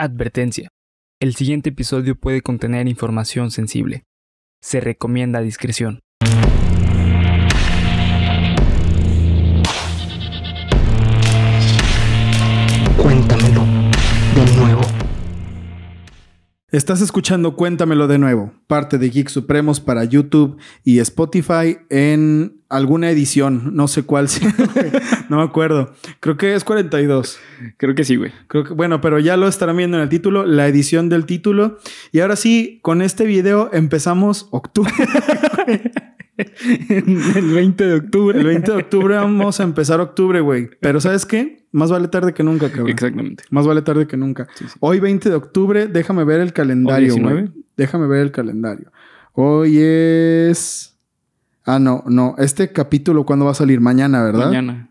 Advertencia. El siguiente episodio puede contener información sensible. Se recomienda discreción. Cuéntamelo de nuevo. Estás escuchando Cuéntamelo de nuevo, parte de Geek Supremos para YouTube y Spotify en alguna edición, no sé cuál no me acuerdo. Creo que es 42. Creo que sí, güey. Creo que bueno, pero ya lo estarán viendo en el título, la edición del título. Y ahora sí, con este video empezamos octubre. el 20 de octubre. El 20 de octubre vamos a empezar octubre, güey. Pero ¿sabes qué? Más vale tarde que nunca, cabrón. Exactamente. Más vale tarde que nunca. Sí, sí. Hoy 20 de octubre, déjame ver el calendario, ¿Hoy güey. 19? Déjame ver el calendario. Hoy es... Ah, no, no. Este capítulo, ¿cuándo va a salir? Mañana, ¿verdad? Mañana.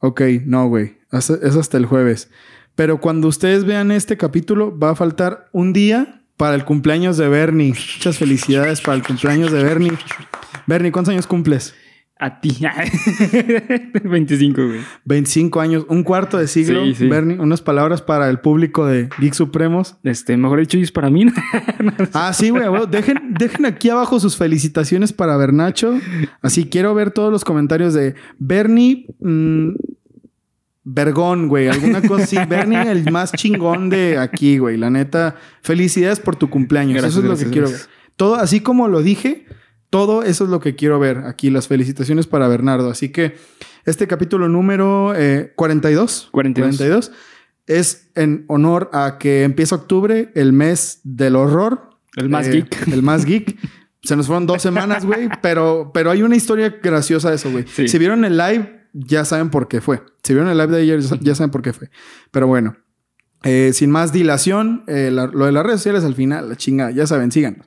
Ok, no, güey. Es es hasta el jueves. Pero cuando ustedes vean este capítulo, va a faltar un día para el cumpleaños de Bernie. Muchas felicidades para el cumpleaños de Bernie. Bernie, ¿cuántos años cumples? A ti. 25, güey. 25 años, un cuarto de siglo. Sí, sí. Bernie, unas palabras para el público de Geek Supremos. Este, mejor dicho, es para mí. ¿no? Ah, sí, güey. güey. Dejen, dejen aquí abajo sus felicitaciones para Bernacho. Así quiero ver todos los comentarios de Bernie. mm, Vergón, güey. Alguna cosa así. Bernie, el más chingón de aquí, güey. La neta, felicidades por tu cumpleaños. Gracias, eso es lo gracias, que quiero ver. Todo, así como lo dije, todo eso es lo que quiero ver aquí. Las felicitaciones para Bernardo. Así que este capítulo número eh, 42. 42. Es en honor a que empieza octubre, el mes del horror. El más Eh, geek. El más geek. Se nos fueron dos semanas, güey, pero, pero hay una historia graciosa de eso, güey. Sí. Si vieron el live, ya saben por qué fue. Si vieron el live de ayer, ya saben por qué fue. Pero bueno, eh, sin más dilación, eh, la- lo de las redes sociales al final, la chinga, ya saben, síganos.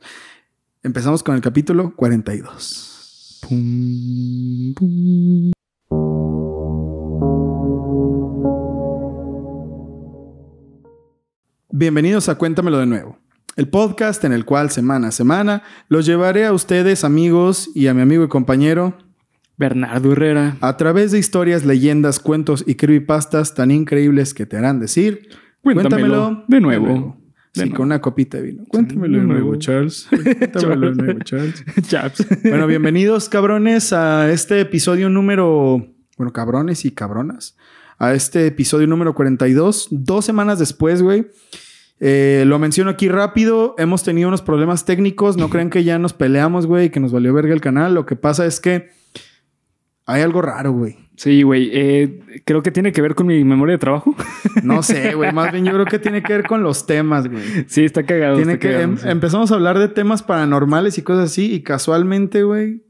Empezamos con el capítulo 42. Pum, pum. Bienvenidos a Cuéntamelo de nuevo, el podcast en el cual semana a semana los llevaré a ustedes, amigos, y a mi amigo y compañero Bernardo Herrera. a través de historias, leyendas, cuentos y creepypastas tan increíbles que te harán decir. Cuéntamelo de nuevo. Sí, De nuevo. Con una copita de vino. Cuéntamelo de nuevo. Charles. Cuéntamelo de nuevo, Charles. Chaps. Bueno, bienvenidos, cabrones, a este episodio número. Bueno, cabrones y cabronas. A este episodio número 42. Dos semanas después, güey. Eh, lo menciono aquí rápido. Hemos tenido unos problemas técnicos. No creen que ya nos peleamos, güey, que nos valió verga el canal. Lo que pasa es que hay algo raro, güey. Sí, güey. eh, creo que tiene que ver con mi memoria de trabajo. No sé, güey. Más bien yo creo que tiene que ver con los temas, güey. Sí, está cagado. Tiene está que cagado, em- sí. empezamos a hablar de temas paranormales y cosas así y casualmente, güey,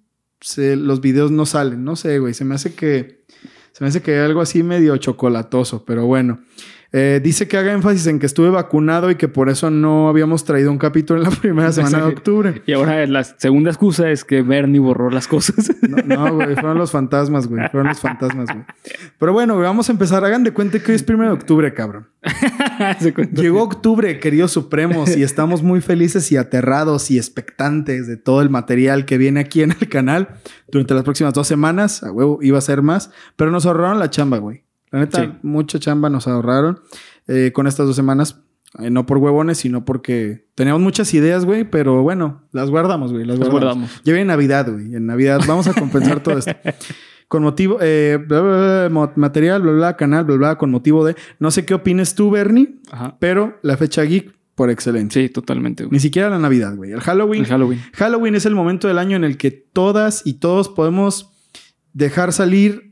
los videos no salen. No sé, güey. Se me hace que se me hace que hay algo así medio chocolatoso, pero bueno. Eh, dice que haga énfasis en que estuve vacunado y que por eso no habíamos traído un capítulo en la primera semana de octubre. Y ahora la segunda excusa es que Bernie borró las cosas. No, no, güey, fueron los fantasmas, güey. Fueron los fantasmas, güey. Pero bueno, güey, vamos a empezar. Hagan de cuenta que hoy es primero de octubre, cabrón. Llegó octubre, queridos supremos, y estamos muy felices y aterrados y expectantes de todo el material que viene aquí en el canal durante las próximas dos semanas. A huevo, iba a ser más, pero nos ahorraron la chamba, güey. La neta, Sí. mucha chamba nos ahorraron eh, con estas dos semanas. Eh, no por huevones, sino porque teníamos muchas ideas, güey, pero bueno, las guardamos, güey. Las Las guardamos. guardamos. Ya viene Navidad, güey. En Navidad vamos a compensar todo esto. Con motivo, eh, bla, bla, bla, mo- material, bla, bla, canal, bla, bla, con motivo de. No sé qué opines tú, Bernie, Ajá. pero la fecha geek por excelencia. Sí, totalmente, güey. Ni siquiera la Navidad, güey. El Halloween. El Halloween. Halloween es el momento del año en el que todas y todos podemos dejar salir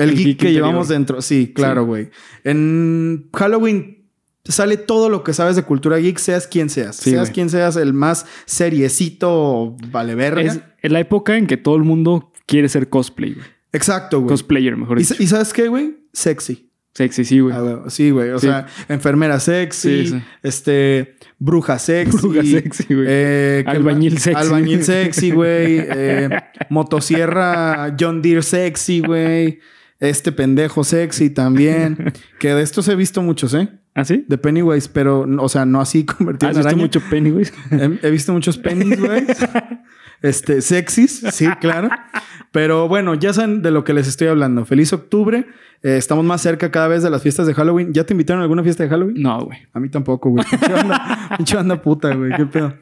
el, El geek, geek que interior. llevamos dentro. Sí, claro, güey. En Halloween sale todo lo que sabes de cultura geek, seas quien seas. Sí, seas quien seas, el más seriecito, vale verga. Es, es la época en que todo el mundo quiere ser cosplay, güey. Exacto, güey. Cosplayer, mejor ¿Y, dicho. y sabes qué, güey? Sexy. Sexy, sí, güey. Ah. Sí, güey. O Sí. sea, enfermera sexy, Sí, sí. este, bruja sexy. Bruja sexy, güey. eh, ¿qué Albañil sexy. Albañil sexy, güey. eh, motosierra John Deere sexy, güey. Este pendejo sexy también. que de estos he visto muchos, ¿eh? ¿Ah, sí? De Pennywise, pero, o sea, no así convertido ¿Has en visto araña. mucho Pennywise? He, he visto muchos güey. este, sexys, sí, claro. Pero bueno, ya saben de lo que les estoy hablando. Feliz octubre. Eh, estamos más cerca cada vez de las fiestas de Halloween. ¿Ya te invitaron a alguna fiesta de Halloween? No, güey. A mí tampoco, güey. Pinche banda, puta, güey. Qué pedo.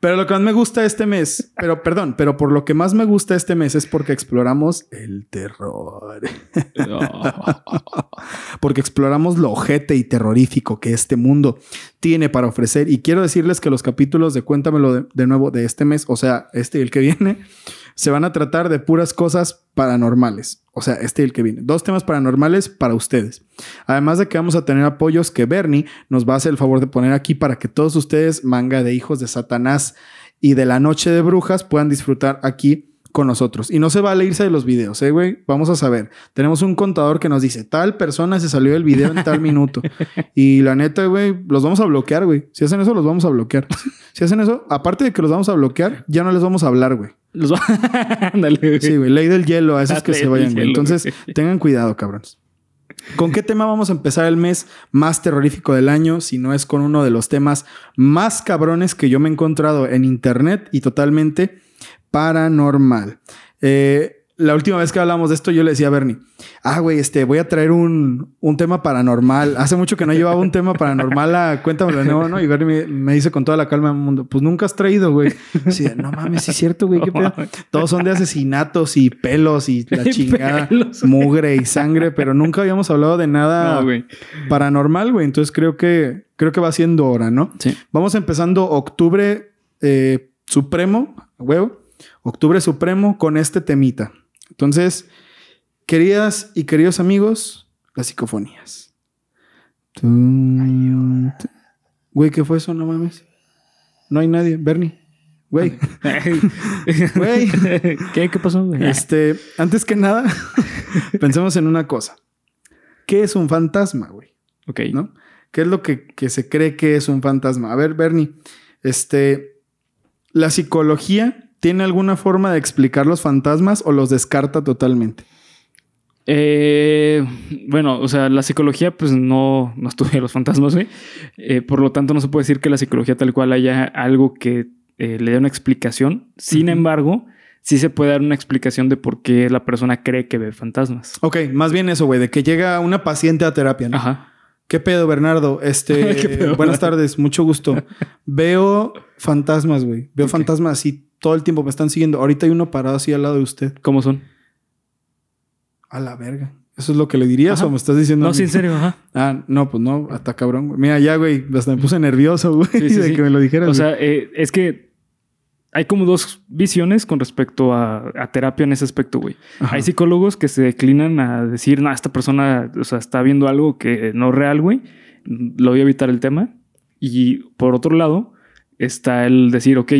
Pero lo que más me gusta este mes, pero perdón, pero por lo que más me gusta este mes es porque exploramos el terror. porque exploramos lo ojete y terrorífico que este mundo tiene para ofrecer. Y quiero decirles que los capítulos de Cuéntamelo de, de nuevo de este mes, o sea, este y el que viene, se van a tratar de puras cosas paranormales. O sea, este y el que viene. Dos temas paranormales para ustedes. Además de que vamos a tener apoyos que Bernie nos va a hacer el favor de poner aquí para que todos ustedes, manga de hijos de Satanás y de la noche de brujas, puedan disfrutar aquí con nosotros. Y no se vale irse de los videos, ¿eh, güey? Vamos a saber. Tenemos un contador que nos dice, tal persona se salió del video en tal minuto. Y la neta, güey, los vamos a bloquear, güey. Si hacen eso, los vamos a bloquear. Si hacen eso, aparte de que los vamos a bloquear, ya no les vamos a hablar, güey. Los va... Ándale, güey. Sí, güey. Ley del hielo, a esos que se vayan, güey. Entonces, güey. tengan cuidado, cabrones. ¿Con qué tema vamos a empezar el mes más terrorífico del año? Si no es con uno de los temas más cabrones que yo me he encontrado en internet y totalmente paranormal. Eh, la última vez que hablamos de esto, yo le decía a Bernie, ah, güey, este, voy a traer un, un tema paranormal. Hace mucho que no llevaba un tema paranormal a Cuéntamelo de nuevo, ¿no? Y Bernie me, me dice con toda la calma del mundo, pues nunca has traído, güey. Sí, no mames, sí es cierto, güey, qué pedo. Todos son de asesinatos y pelos y la chingada, pelos. mugre y sangre, pero nunca habíamos hablado de nada No, güey. paranormal, güey. Entonces creo que, creo que va siendo hora, ¿no? Sí. Vamos empezando octubre eh, supremo, huevo. Octubre supremo con este temita. Entonces, queridas y queridos amigos, las psicofonías. Güey, ¿qué fue eso? No mames. No hay nadie. Bernie. Güey. Güey. ¿Qué? ¿Qué pasó? Este, antes que nada, pensemos en una cosa. ¿Qué es un fantasma, güey? Ok. ¿no? ¿Qué es lo que, que se cree que es un fantasma? A ver, Bernie, este, ¿la psicología tiene alguna forma de explicar los fantasmas o los descarta totalmente? Eh, bueno, o sea, la psicología pues no, no estudia los fantasmas, güey. Eh, por lo tanto, no se puede decir que la psicología tal cual haya algo que eh, le dé una explicación. Sin embargo, sí se puede dar una explicación de por qué la persona cree que ve fantasmas. Ok, más bien eso, güey, de que llega una paciente a terapia, ¿no? Ajá. ¿Qué pedo, Bernardo? Este, buenas tardes, mucho gusto. Veo fantasmas, güey. Veo fantasmas así todo el tiempo, me están siguiendo. Ahorita hay uno parado así al lado de usted. ¿Cómo son? A la verga. ¿Eso es lo que le dirías Ajá. o me estás diciendo? No, sí, en serio, ajá. Ah, no, pues no, hasta cabrón. güey. Mira, ya, güey, hasta me puse nervioso, güey, Sí, sí, de sí. que me lo dijeras. O güey. sea, eh, es que hay como dos visiones con respecto a, a terapia en ese aspecto, güey. Ajá. Hay psicólogos que se declinan a decir, no, esta persona, o sea, está viendo algo que no es real, güey. Lo voy a evitar el tema. Y por otro lado, está el decir, ok,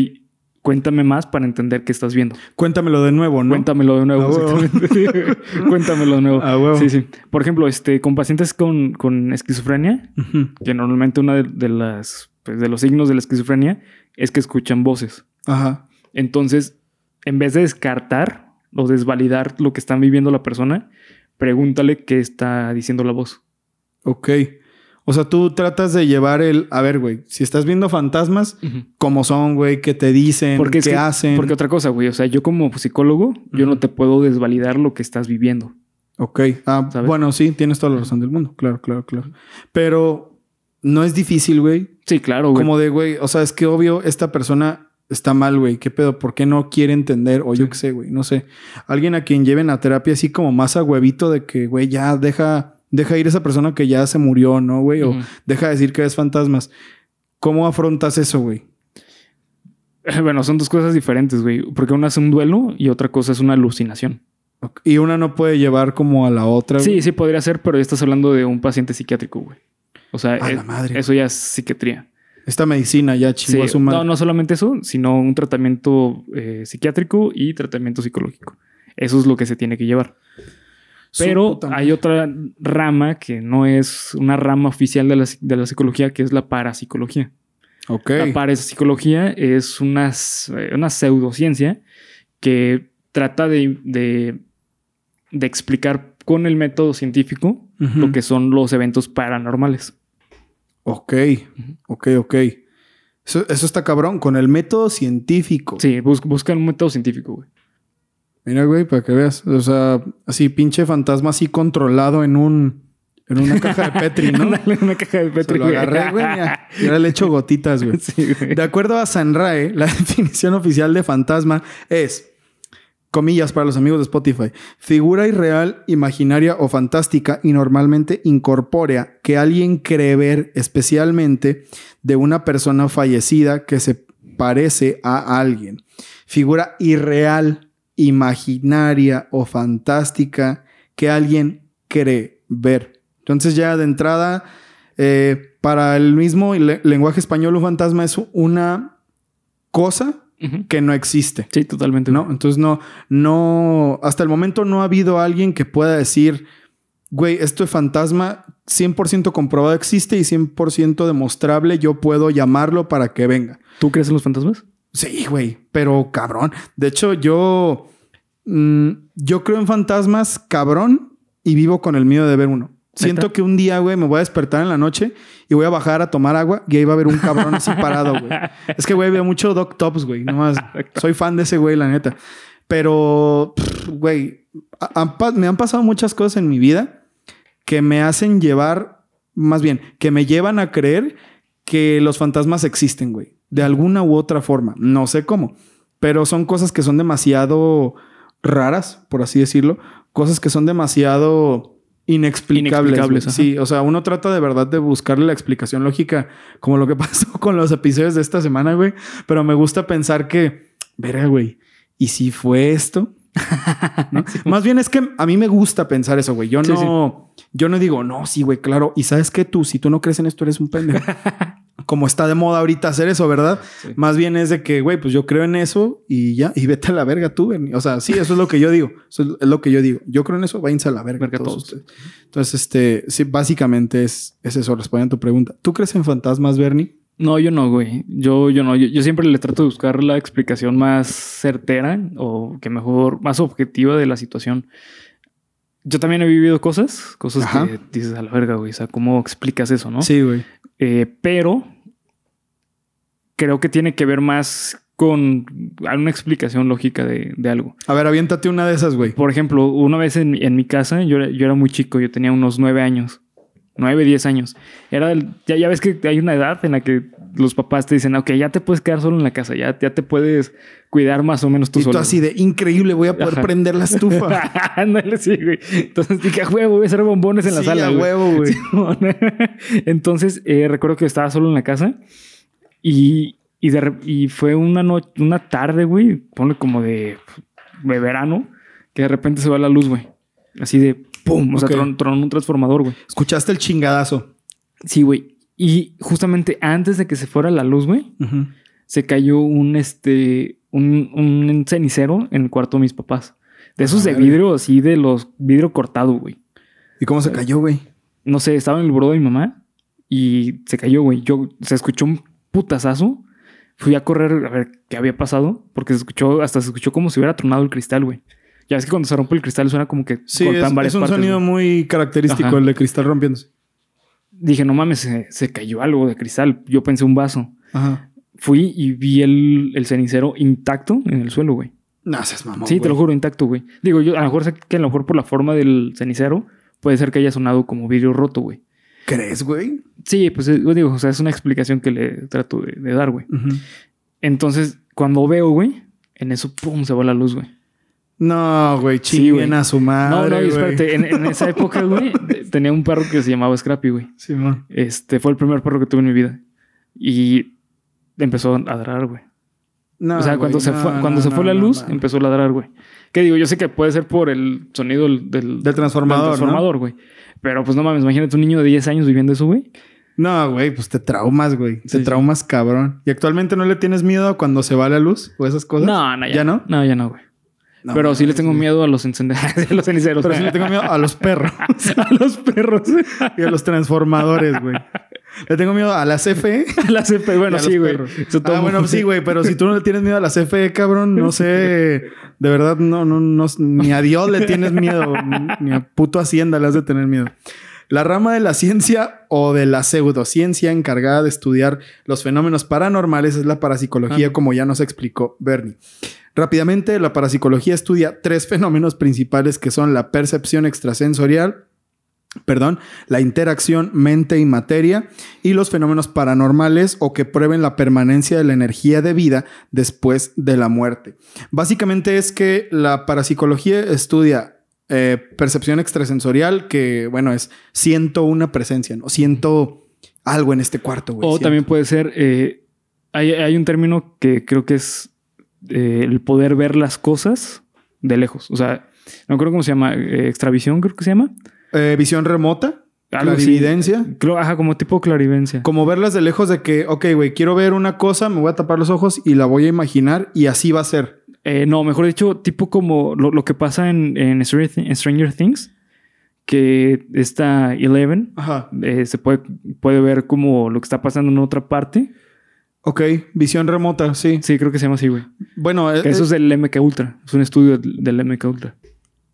cuéntame más para entender qué estás viendo. Cuéntamelo de nuevo, ¿no? Cuéntamelo de nuevo. Exactamente. Cuéntamelo de nuevo. A huevo. Sí, sí. Por ejemplo, este, con pacientes con, con esquizofrenia, que normalmente uno de, de las, pues, de los signos de la esquizofrenia es que escuchan voces. Ajá. Entonces, en vez de descartar o desvalidar lo que están viviendo la persona, pregúntale qué está diciendo la voz. Ok. O sea, tú tratas de llevar el... A ver, güey, si estás viendo fantasmas, ¿cómo son, güey? ¿Qué te dicen? Porque ¿Qué que- hacen? Porque otra cosa, güey, o sea, yo como psicólogo, yo no te puedo desvalidar lo que estás viviendo. Ok. Ah, ¿Sabes? bueno, sí, tienes toda la razón del mundo. Claro, claro, claro. Pero no es difícil, güey. Sí, claro, güey. Como de, güey, o sea, es que obvio esta persona está mal, güey. ¿Qué pedo? ¿Por qué no quiere entender? O yo qué sé, güey, no sé. Alguien a quien lleven a terapia así como más a huevito de que, güey, ya deja, deja ir esa persona que ya se murió, ¿no, güey? O deja de decir que ves fantasmas. ¿Cómo afrontas eso, güey? Bueno, son dos cosas diferentes, güey. Porque una es un duelo y otra cosa es una alucinación. Y una no puede llevar como a la otra. Sí, güey. sí, podría ser, pero ya estás hablando de un paciente psiquiátrico, güey. O sea, A es- la madre. eso ya es psiquiatría. Esta medicina ya chingó a su madre. no, no solamente eso, sino un tratamiento eh, psiquiátrico y tratamiento psicológico. Eso es lo que se tiene que llevar. Pero hay otra rama que no es una rama oficial de la, de la psicología, que es la parapsicología. Ok. La parapsicología es una, eh, una pseudociencia que trata de, de- de explicar con el método científico lo que son los eventos paranormales. Ok, ok, ok. Eso, eso está cabrón, con el método científico. Sí, bus- buscan un método científico, güey. Mira, güey, para que veas. O sea, así pinche fantasma así controlado en un... En una caja de Petri, ¿no? Ándale, una caja de Se Petri, lo güey. agarré, güey. Y ahora le echo gotitas, güey. Sí, güey. De acuerdo a Sanrae, la definición oficial de fantasma es, comillas para los amigos de Spotify, figura irreal, imaginaria o fantástica y normalmente incorpórea que alguien cree ver especialmente de una persona fallecida que se parece a alguien. Figura irreal, imaginaria o fantástica que alguien cree ver. Entonces ya de entrada, eh, para el mismo le- lenguaje español, un fantasma es una cosa que no existe. Sí, totalmente. ¿No? Entonces no, no, hasta el momento no ha habido alguien que pueda decir, güey, esto es fantasma 100% comprobado existe y 100% demostrable, yo puedo llamarlo para que venga. ¿Tú crees en los fantasmas? Sí, güey, pero cabrón. De hecho, yo, mm, yo creo en fantasmas cabrón y vivo con el miedo de ver uno. Siento que un día, güey, me voy a despertar en la noche y voy a bajar a tomar agua y ahí va a haber un cabrón así parado, güey. Es que, güey, veo mucho Doc Tops, güey. Nomás soy fan de ese güey, la neta. Pero, güey, me han pasado muchas cosas en mi vida que me hacen llevar, más bien, que me llevan a creer que los fantasmas existen, güey. De alguna u otra forma. No sé cómo. Pero son cosas que son demasiado raras, por así decirlo. Cosas que son demasiado inexplicables. Sí, o sea, uno trata de verdad de buscarle la explicación lógica, como lo que pasó con los episodios de esta semana, güey. Pero me gusta pensar que, verga, güey, ¿y si fue esto? ¿No? Más bien es que a mí me gusta pensar eso, güey. Yo Sí, no, yo no digo, no, sí, güey, claro. Y sabes que tú, si tú no crees en esto, eres un pendejo. Como está de moda ahorita hacer eso, ¿verdad? Sí. Más bien es de que, güey, pues yo creo en eso y ya, y vete a la verga tú. Bernie. O sea, sí, eso es lo que yo digo. Eso es- lo que yo digo. Yo creo en eso, váyanse a la verga, Verga todos, todos. ustedes. Entonces, este, sí, básicamente es, es eso, respondiendo a tu pregunta. ¿Tú crees en fantasmas, Bernie? No, yo no, güey. Yo, yo no. Yo, yo siempre le trato de buscar la explicación más certera o que mejor, más objetiva de la situación. Yo también he vivido cosas, cosas Ajá. que dices a la verga, güey. O sea, ¿cómo explicas eso, no? Sí, güey. Eh, pero creo que tiene que ver más con una explicación lógica de, de algo. A ver, aviéntate una de esas, güey. Por ejemplo, una vez en, mi- en mi casa, yo era, yo era muy chico, yo tenía unos nueve años, nueve, diez años. Era del- ya, ya ves que hay una edad en la que los papás te dicen, ok, ya te puedes quedar solo en la casa, ya, ya te puedes cuidar más o menos tú Y tú solo. así de increíble, voy a poder Ajá. prender la estufa. Ándale, sí, güey. Entonces dije, a huevo, voy a hacer bombones en la Sí, sala. a güey". huevo, güey. Entonces, eh, recuerdo que estaba solo en la casa y, y, de re- y fue una noche, una tarde, güey, ponle como de, de verano, que de repente se va la luz, güey. Así de pum, o sea, tron- tronó un transformador, güey. Escuchaste el chingadazo. Sí, güey. Y justamente antes de que se fuera la luz, güey, se cayó un este un, un cenicero en el cuarto de mis papás. De esos de vidrio, así de los vidrio cortado, güey. ¿Y cómo se cayó, güey? No sé, estaba en el buró de mi mamá y se cayó, güey. Yo se escuchó un putazazo. Fui a correr a ver qué había pasado, porque se escuchó, hasta se escuchó como si hubiera tronado el cristal, güey. Ya ves que cuando se rompe el cristal suena como que Sí, cortan es, varias es un partes, sonido güey. muy característico, Ajá. el de cristal rompiéndose. Dije, no mames, se, se cayó algo de cristal. Yo pensé un vaso. Ajá. Fui y vi el, el cenicero intacto en el suelo, güey. No seas mamón. sí, te lo juro, intacto, güey. Digo, yo a lo mejor sé que a lo mejor por la forma del cenicero puede ser que haya sonado como vidrio roto, güey. ¿Crees, güey? Sí, pues eh, digo, o sea, es una explicación que le trato de, de dar, güey. Entonces, cuando veo, güey, en eso, pum, se va la luz, güey. No, güey, Sí, chinguen güey. a su madre. no, no, espérate, en, en esa época, güey, tenía un perro que se llamaba Scrappy, güey. Simón. Este fue el primer perro que tuve en mi vida. Y empezó a ladrar, güey. No, o sea, cuando se no, fue, no, cuando se fue la luz, empezó a ladrar, güey. ¿Qué digo? Yo sé que puede ser por el sonido del, del, Del transformador, del transformador, güey. Pero pues no mames, imagínate un niño de 10 años viviendo eso, güey. No, güey, pues te traumas, güey. Sí, te traumas, cabrón. ¿Y actualmente no le tienes miedo a cuando se va la luz o esas cosas? No, no, ya, ¿Ya no? No, ya no, güey. No, Pero sí le tengo miedo a los encendedores, a los ceniceros. Pero sí le tengo miedo a los perros a los perros. y a los transformadores, güey. Le tengo miedo a la CFE. A la y bueno, sí, güey. Ah, bueno, sí, güey, pero si tú no le tienes miedo a la CFE, cabrón, no sé. De verdad, no, no, no, ni a Dios le tienes miedo, ni a puto Hacienda le has de tener miedo. La rama de la ciencia o de la pseudociencia encargada de estudiar los fenómenos paranormales es la parapsicología, Ah. como ya nos explicó Bernie. Rápidamente, la parapsicología estudia tres fenómenos principales que son la percepción extrasensorial, perdón, la interacción mente y materia y los fenómenos paranormales o que prueben la permanencia de la energía de vida después de la muerte. Básicamente es que la parapsicología estudia eh, percepción extrasensorial, que bueno, es siento una presencia, ¿no? Siento algo en este cuarto, güey. O siento. también puede ser, eh, hay, hay un término que creo que es eh, el poder ver las cosas de lejos. O sea, no creo cómo se llama, extravisión creo que se llama. Eh, visión remota, clarividencia. Creo, ajá, como tipo clarivencia. Como verlas de lejos de que, ok, güey, quiero ver una cosa, me voy a tapar los ojos y la voy a imaginar y así va a ser. Eh, no, mejor dicho, tipo como lo, lo que pasa en, en Stranger, Things, que esta Eleven Ajá. eh, se puede, puede ver como lo que está pasando en otra parte. Ok, visión remota, sí. Sí, creo que se llama así, güey. Bueno, eh, eso eh, es del MK Ultra. Es un estudio del del MK Ultra.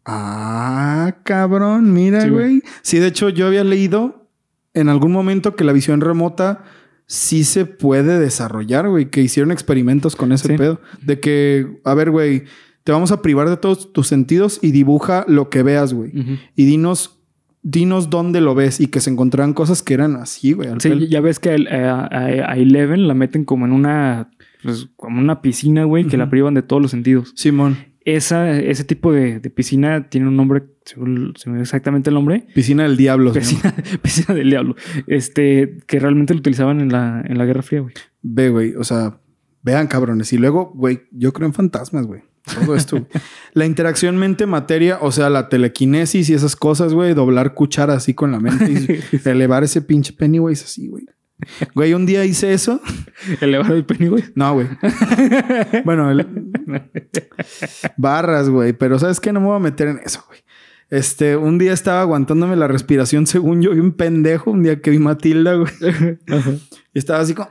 Ah, cabrón, mira, güey. Sí, de hecho, yo había leído en algún momento que la visión remota sí se puede desarrollar, güey. Que hicieron experimentos con ese Sí. pedo. De que, a ver, güey, te vamos a privar de todos tus sentidos y dibuja lo que veas, güey. Y dinos, dinos dónde lo ves y que se encontraran cosas que eran así, güey. Sí, ya ves que a, a- Eleven la meten como en una, pues, como una piscina, güey, que la privan de todos los sentidos. Simón, Esa, ese tipo de, de piscina tiene un nombre, se me exactamente el nombre. piscina del diablo. Piscina, piscina del diablo. Este, que realmente lo utilizaban en la, en la Guerra Fría, güey. Ve, güey, o sea, vean cabrones. Y luego, güey, yo creo en fantasmas, güey. Todo esto. la interacción mente-materia, o sea, la telequinesis y esas cosas, güey, doblar cuchara así con la mente y elevar ese pinche Pennywise así, güey. Güey, un día hice eso. Elevar el penny, güey. No, güey. bueno, el- barras, güey, pero ¿sabes qué? No me voy a meter en eso, güey. Este, un día estaba aguantándome la respiración según yo y un pendejo, un día que vi Matilda, güey. Y estaba así como...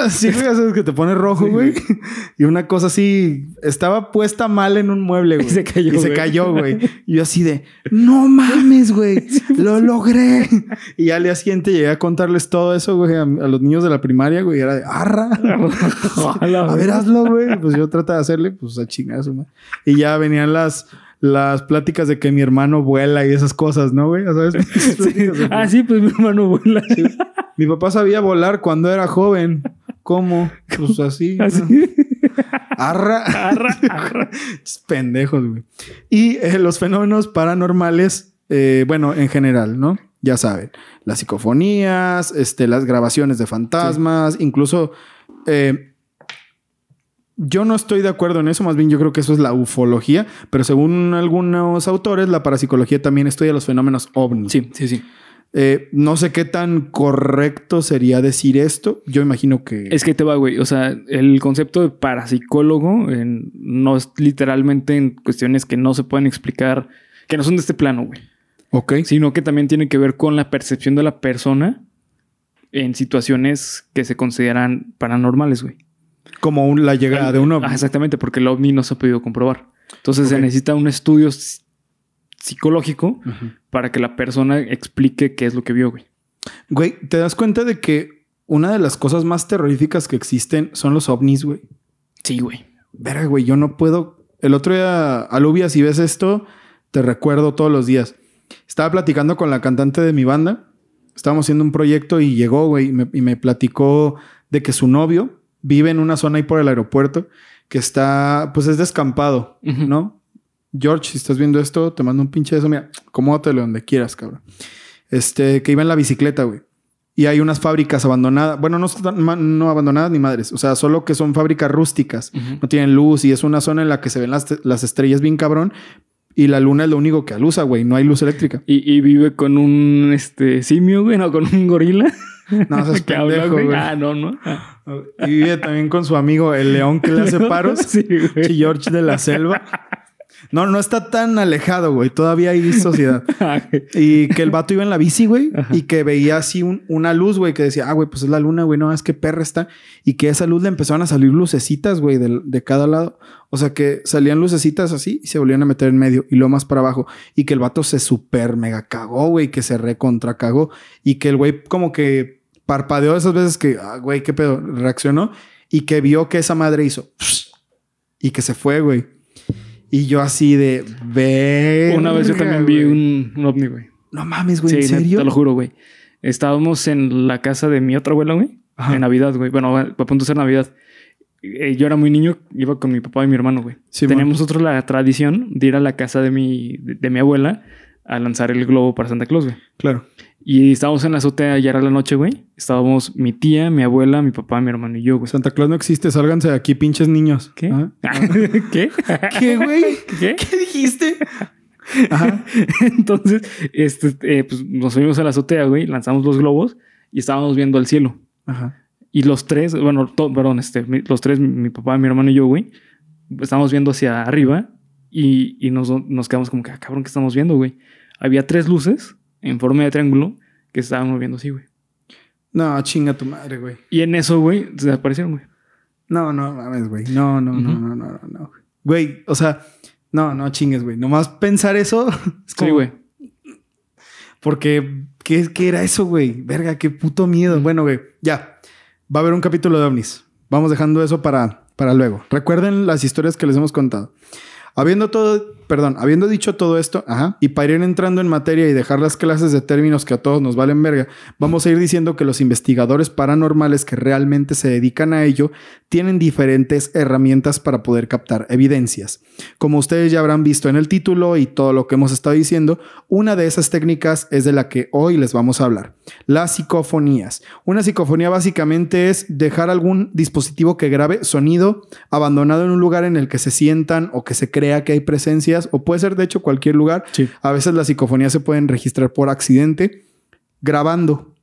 Así, güey, sabes que te pone rojo, güey. Y una cosa así... Estaba puesta mal en un mueble, güey. Y se cayó, Y se güey. cayó, güey. Y yo así de... ¡No mames, güey! ¡Lo logré! Y al día siguiente llegué a contarles todo eso, güey, a, a los niños de la primaria, güey. Y era de... ¡Arra! A ver, hazlo, güey. Pues yo trataba de hacerle, pues a chingazo, güey. Y ya venían las... Las pláticas de que mi hermano vuela y esas cosas, ¿no, güey? ¿Sabes? De- Ah, sí, pues mi hermano vuela. mi papá sabía volar cuando era joven. ¿Cómo? Pues así. Así. Arra. Arra, arra. Pendejos, güey. Y eh, los fenómenos paranormales, eh, bueno, en general, ¿no? Ya saben, las psicofonías, este, las grabaciones de fantasmas, incluso... eh, yo no estoy de acuerdo en eso, más bien yo creo que eso es la ufología, pero según algunos autores, la parapsicología también estudia los fenómenos ovnis. Sí, sí, sí. Eh, no sé qué tan correcto sería decir esto. Yo imagino que. Es que te va, güey. O sea, el concepto de parapsicólogo en- no es literalmente en cuestiones que no se pueden explicar, que no son de este plano, güey. Ok. Sino que también tiene que ver con la percepción de la persona en situaciones que se consideran paranormales, güey. Como un- la llegada de un ovni. Ah, exactamente, porque el ovni no se ha podido comprobar. Entonces Ok. se necesita un estudio psicológico Ujú. para que la persona explique qué es lo que vio, güey. Güey, ¿te das cuenta de que una de las cosas más terroríficas que existen son los ovnis, güey? Sí, güey. Verga, güey, yo no puedo. El otro día, Alubia, si ves esto, te recuerdo todos los días. Estaba platicando con la cantante de mi banda. Estábamos haciendo un proyecto y llegó, güey, y me, y me platicó de que su novio vive en una zona ahí por el aeropuerto que está, pues es descampado. ¿no? George, si estás viendo esto, te mando un pinche de eso. Mira, acomódatelo donde quieras, cabrón. Este, que iba en la bicicleta, güey. Y hay unas fábricas abandonadas. Bueno, no, no abandonadas ni madres. O sea, solo que son fábricas rústicas. No tienen luz y es una zona en la que se ven las, las estrellas bien cabrón. Y la luna es lo único que alusa, güey. No hay luz eléctrica. Y, y vive con un este simio, güey, no, con un gorila. No, seas pendejo, güey. Ah, no, no. Ah. Y vive también con su amigo el león que le hace paros. Sí, güey. George de la selva. No, no está tan alejado, güey. Todavía hay sociedad. y que el vato iba en la bici, güey. Y que veía así un- una luz, güey, que decía, ah, güey, pues es la luna, güey. No, es que perra está. Y que esa luz le empezaron a salir lucecitas, güey, del- de, cada lado. O sea, que salían lucecitas así y se volvían a meter en medio y lo más para abajo. Y que el vato se super mega cagó, güey, que se recontra cagó. Y que el güey como que parpadeó esas veces que, ah, güey, qué pedo, reaccionó. Y que vio que esa madre hizo. Y que se fue, güey. Y yo así de ver. Una vez yo también vi un, un ovni, güey. No mames, güey, ¿en Sí, serio? te lo juro, güey. Estábamos en la casa de mi otra abuela, güey. En Navidad, güey. Bueno, a punto de ser Navidad. Eh, Yo era muy niño, iba con mi papá y mi hermano, güey. Sí, Teníamos nosotros la tradición de ir a la casa de mi, de, de mi abuela a lanzar el globo para Santa Claus, güey. Claro. Y estábamos en la azotea, ya era la noche, güey. Estábamos mi tía, mi abuela, mi papá, mi hermano y yo, güey. Santa Claus no existe, sálganse de aquí, pinches niños. ¿Qué? ¿Ah? ¿Qué? ¿Qué, güey? ¿Qué? ¿Qué dijiste? Ajá. Entonces, este, eh, pues nos subimos a la azotea, güey, lanzamos los globos y estábamos viendo al cielo. Ajá. Y los tres, bueno, to- perdón, este, los tres, mi, mi papá, mi hermano y yo, güey, estábamos viendo hacia arriba y, y nos, nos quedamos como que, ah, cabrón, ¿qué estamos viendo, güey? Había tres luces en forma de triángulo que se estaban moviendo así, güey. No, chinga tu madre, güey. Y en eso, güey, se desaparecieron, güey. No, no mames, güey. No, no, no, no, no, no, no. Güey, o sea, no, no chingues, güey. Nomás pensar eso es como, Sí, güey. Porque, ¿qué, qué era eso, güey? Verga, qué puto miedo. Bueno, güey, ya. Va a haber un capítulo de ovnis. Vamos dejando eso para, para luego. Recuerden las historias que les hemos contado. Habiendo todo, perdón, habiendo dicho todo esto, y para ir entrando en materia y dejar las clases de términos que a todos nos valen verga, vamos a ir diciendo que los investigadores paranormales que realmente se dedican a ello tienen diferentes herramientas para poder captar evidencias. Como ustedes ya habrán visto en el título y todo lo que hemos estado diciendo, una de esas técnicas es de la que hoy les vamos a hablar, las psicofonías. Una psicofonía básicamente es dejar algún dispositivo que grabe sonido abandonado en un lugar en el que se sientan o que se crea que hay o puede ser de hecho cualquier lugar. Sí. A veces las psicofonías se pueden registrar por accidente, grabando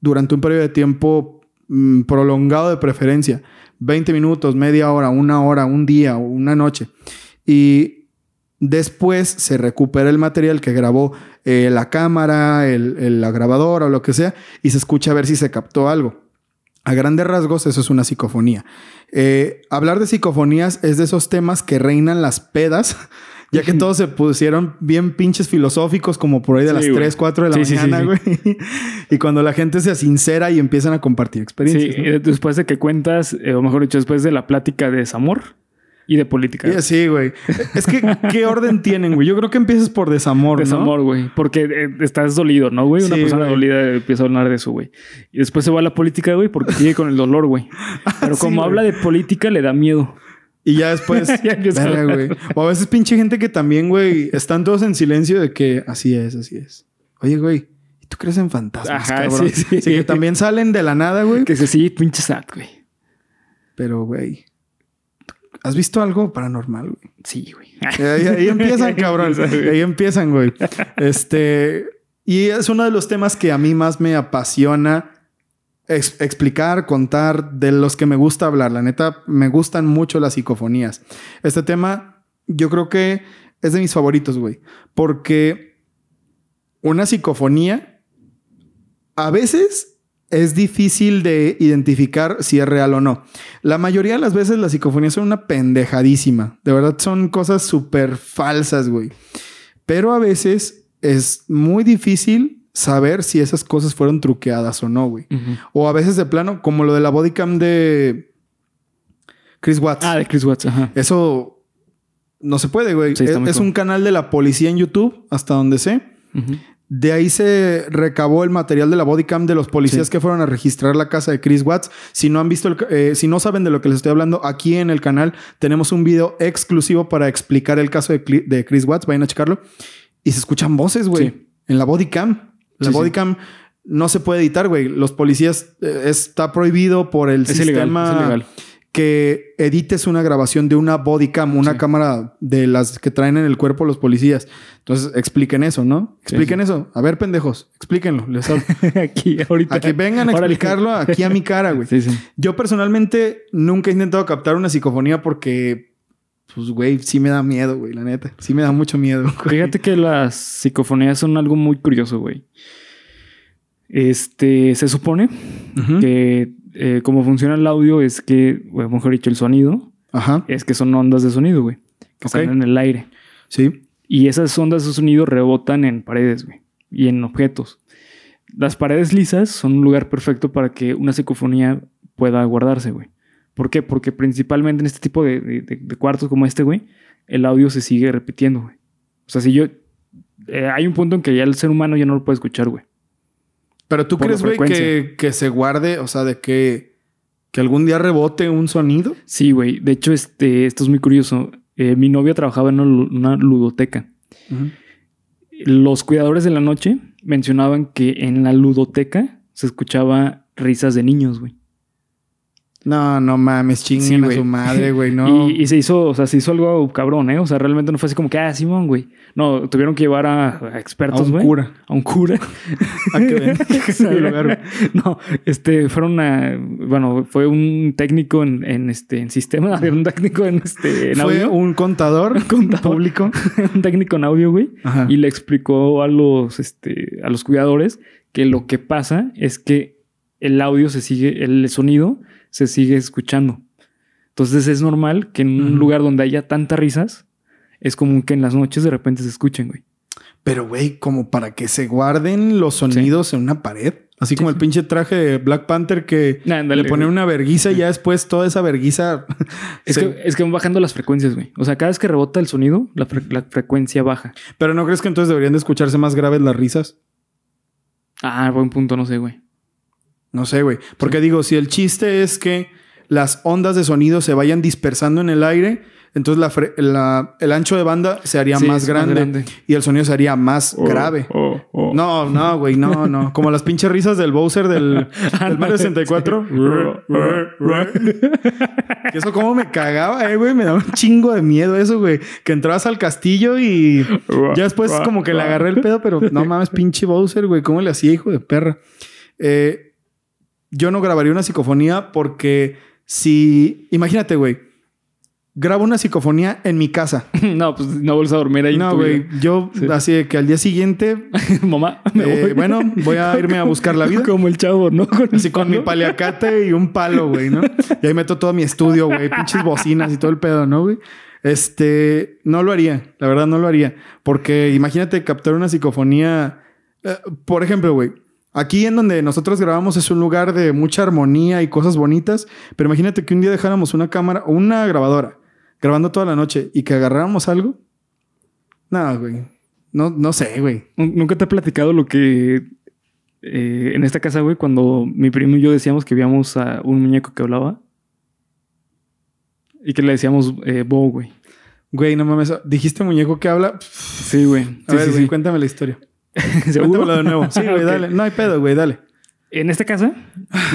durante un periodo de tiempo mm, prolongado de preferencia, 20 minutos, media hora, una hora, un día o una noche. Y después se recupera el material que grabó eh, la cámara, el- el- la grabadora o lo que sea, y se escucha a ver si se captó algo. A grandes rasgos, eso es una psicofonía. Eh, hablar de psicofonías es de esos temas que reinan las pedas, ya que todos se pusieron bien pinches filosóficos, como por ahí de Sí, las güey. 3, 4 de la Sí, sí, sí, mañana, güey. y cuando la gente se sincera y empiezan a compartir Sí, experiencias. ¿no? eh, después de que cuentas, eh, o mejor dicho, después de la plática de desamor y de política. Sí, güey. Es que, ¿qué orden tienen, güey? Yo creo que empiezas por desamor, ¿no? Desamor, güey. Porque eh, estás dolido, ¿no, güey? Una Sí, persona güey. dolida empieza a hablar de eso, güey. Y después se va a la política, güey, porque sigue con el dolor, güey. Pero sí, como habla de política, le da miedo. Y ya después, verga, güey. O a veces pinche gente que también, güey, están todos en silencio de que así es, así es. Oye, güey, ¿y tú crees en fantasmas, Ajá, cabrón? sí, sí. que también salen de la nada, güey. Que se sigue pinche sat, güey. Pero, güey, ¿has visto algo paranormal, güey? Sí, güey. Ahí, ahí empiezan, cabrón. Ahí empiezan, güey. Este. Y es uno de los temas que a mí más me apasiona ex- explicar, contar, de los que me gusta hablar. La neta, me gustan mucho las psicofonías. Este tema, yo creo que es de mis favoritos, güey. Porque una psicofonía a veces es difícil de identificar si es real o no. La mayoría de las veces las psicofonías son una pendejadísima. De verdad son cosas súper falsas, güey. Pero a veces es muy difícil saber si esas cosas fueron truqueadas o no, güey. O a veces de plano, como lo de la bodycam de Chris Watts. Ah, de Chris Watts, ajá. Eso no se puede, güey. Sí, es un canal de la policía en YouTube, hasta donde sé. De ahí se recabó el material de la bodycam de los policías Sí. que fueron a registrar la casa de Chris Watts. Si no han visto, el eh, si no saben de lo que les estoy hablando, aquí en el canal tenemos un video exclusivo para explicar el caso de, Chris Watts. Vayan a checarlo. Y se escuchan voces, güey, Sí. en la bodycam. La Sí, sí. bodycam no se puede editar, güey. Los policías eh, está prohibido por el Es ilegal, sistema es ilegal. que edites una grabación de una bodycam, una Sí. cámara de las que traen en el cuerpo los policías. Entonces, expliquen eso, ¿no? Expliquen eso. A ver, pendejos, explíquenlo. Les. Aquí, ahorita. A que vengan a explicarlo aquí a mi cara, güey. Sí, sí. Yo personalmente nunca he intentado captar una psicofonía porque pues, güey, sí me da miedo, güey, la neta. Sí me da mucho miedo. güey. Fíjate que las psicofonías son algo muy curioso, güey. Este, se supone que eh, como funciona el audio es que, o mejor dicho, el sonido, Ajá, es que son ondas de sonido, güey. Que Ok. están en el aire. sí. Y esas ondas de sonido rebotan en paredes, güey. Y en objetos. Las paredes lisas son un lugar perfecto para que una psicofonía pueda guardarse, güey. ¿Por qué? Porque principalmente en este tipo de, de- cuartos como este, güey, el audio se sigue repitiendo, güey. O sea, si yo... eh, hay un punto en que ya el ser humano ya no lo puede escuchar, güey. Pero tú crees, güey, que, que se guarde, o sea, de que, que algún día rebote un sonido. Sí, güey. De hecho, este, esto es muy curioso. Eh, mi novia trabajaba en una ludoteca. Los cuidadores de la noche mencionaban que en la ludoteca se escuchaba risas de niños, güey. No, no mames, chinguen Sí, a güey. su madre, güey, no. Y, y se hizo, o sea, se hizo algo cabrón, ¿eh? O sea, realmente no fue así como que, ah, Simón, güey. No, tuvieron que llevar a, a a expertos, un güey. cura. A un cura. A que ven- güey. no, este, fueron a, bueno, fue un técnico en, en este, en sistema, un técnico en este, en Fue audio. un contador, contador. público. un técnico en audio, güey. Y le explicó a los, este, a los cuidadores que lo que pasa es que el audio se sigue, el sonido se sigue escuchando. Entonces es normal que en un lugar donde haya tantas risas, es común que en las noches de repente se escuchen, güey. Pero, güey, como para que se guarden los sonidos en una pared. Así como el pinche traje de Black Panther que Nah, le pone güey. una verguiza y ya después toda esa verguiza. Es, se- que, es que van bajando las frecuencias, güey. O sea, cada vez que rebota el sonido, la, fre- la frecuencia baja. Pero ¿no crees que entonces deberían de escucharse más graves las risas? Ah, buen punto, no sé, güey. No sé, güey. Porque digo, si el chiste es que las ondas de sonido se vayan dispersando en el aire, entonces la el ancho de banda se haría Sí, más, grande, y el sonido sería más grave. Oh, oh. No, no, güey, no, no. Como las pinches risas del Bowser del, del Mario 64. Que eso como me cagaba, eh, güey. Me daba un chingo de miedo eso, güey. Que entrabas al castillo y ya después como que le agarré el pedo, pero no mames, pinche Bowser, güey. ¿Cómo le hacía, hijo de perra? Eh, yo no grabaría una psicofonía porque si... Imagínate, güey. Grabo una psicofonía en mi casa. no, pues no vuelves a dormir ahí. No, güey. Yo Sí. así de que al día siguiente... Mamá, me eh, voy. bueno, voy a irme a buscar la vida. Como el chavo, ¿no? Con Así con mi paliacate y un palo, güey, ¿no? Y ahí meto todo mi estudio, güey, pinches bocinas y todo el pedo, ¿no, güey? Este, no lo haría, la verdad no lo haría, porque imagínate captar una psicofonía, eh, por ejemplo, güey, aquí en donde nosotros grabamos es un lugar de mucha armonía y cosas bonitas, pero imagínate que un día dejáramos una cámara o una grabadora grabando toda la noche y que agarráramos algo. No, güey. No, no sé, güey. Nunca te he platicado lo que eh, en esta casa, güey, cuando mi primo y yo decíamos que veíamos a un muñeco que hablaba y que le decíamos eh, Bo, güey. Güey, no mames. ¿Dijiste muñeco que habla? Sí, güey. A Sí, ver, sí, güey, sí. cuéntame la historia. Cuéntamelo de nuevo. Sí, güey, Ok. dale. No hay pedo, güey, dale. En esta casa,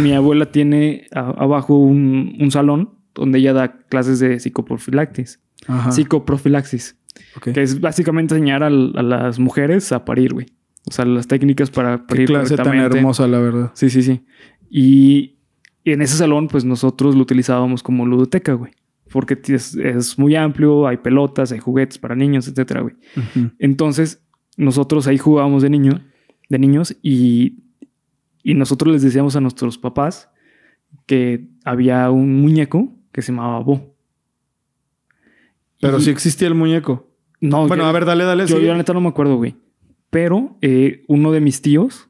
mi abuela tiene a- abajo un, un salón donde ella da clases de psicoprofilaxis. Ajá. Psicoprofilaxis. Ok. Que es básicamente enseñar al- a, las mujeres a parir, güey. O sea, las técnicas para Qué parir clase tan hermosa, la verdad. Sí, sí, sí. Y, y en ese salón, pues nosotros lo utilizábamos como ludoteca, güey. Porque es, es muy amplio, hay pelotas, hay juguetes para niños, etcétera, güey. Ujú. Entonces, nosotros ahí jugábamos de niño, de niños, y, y nosotros les decíamos a nuestros papás que había un muñeco que se llamaba Bo. Pero Y- sí existía el muñeco. No, bueno, yo- a ver, dale, dale. Yo, yo la neta no me acuerdo, güey. Pero eh, uno de mis tíos,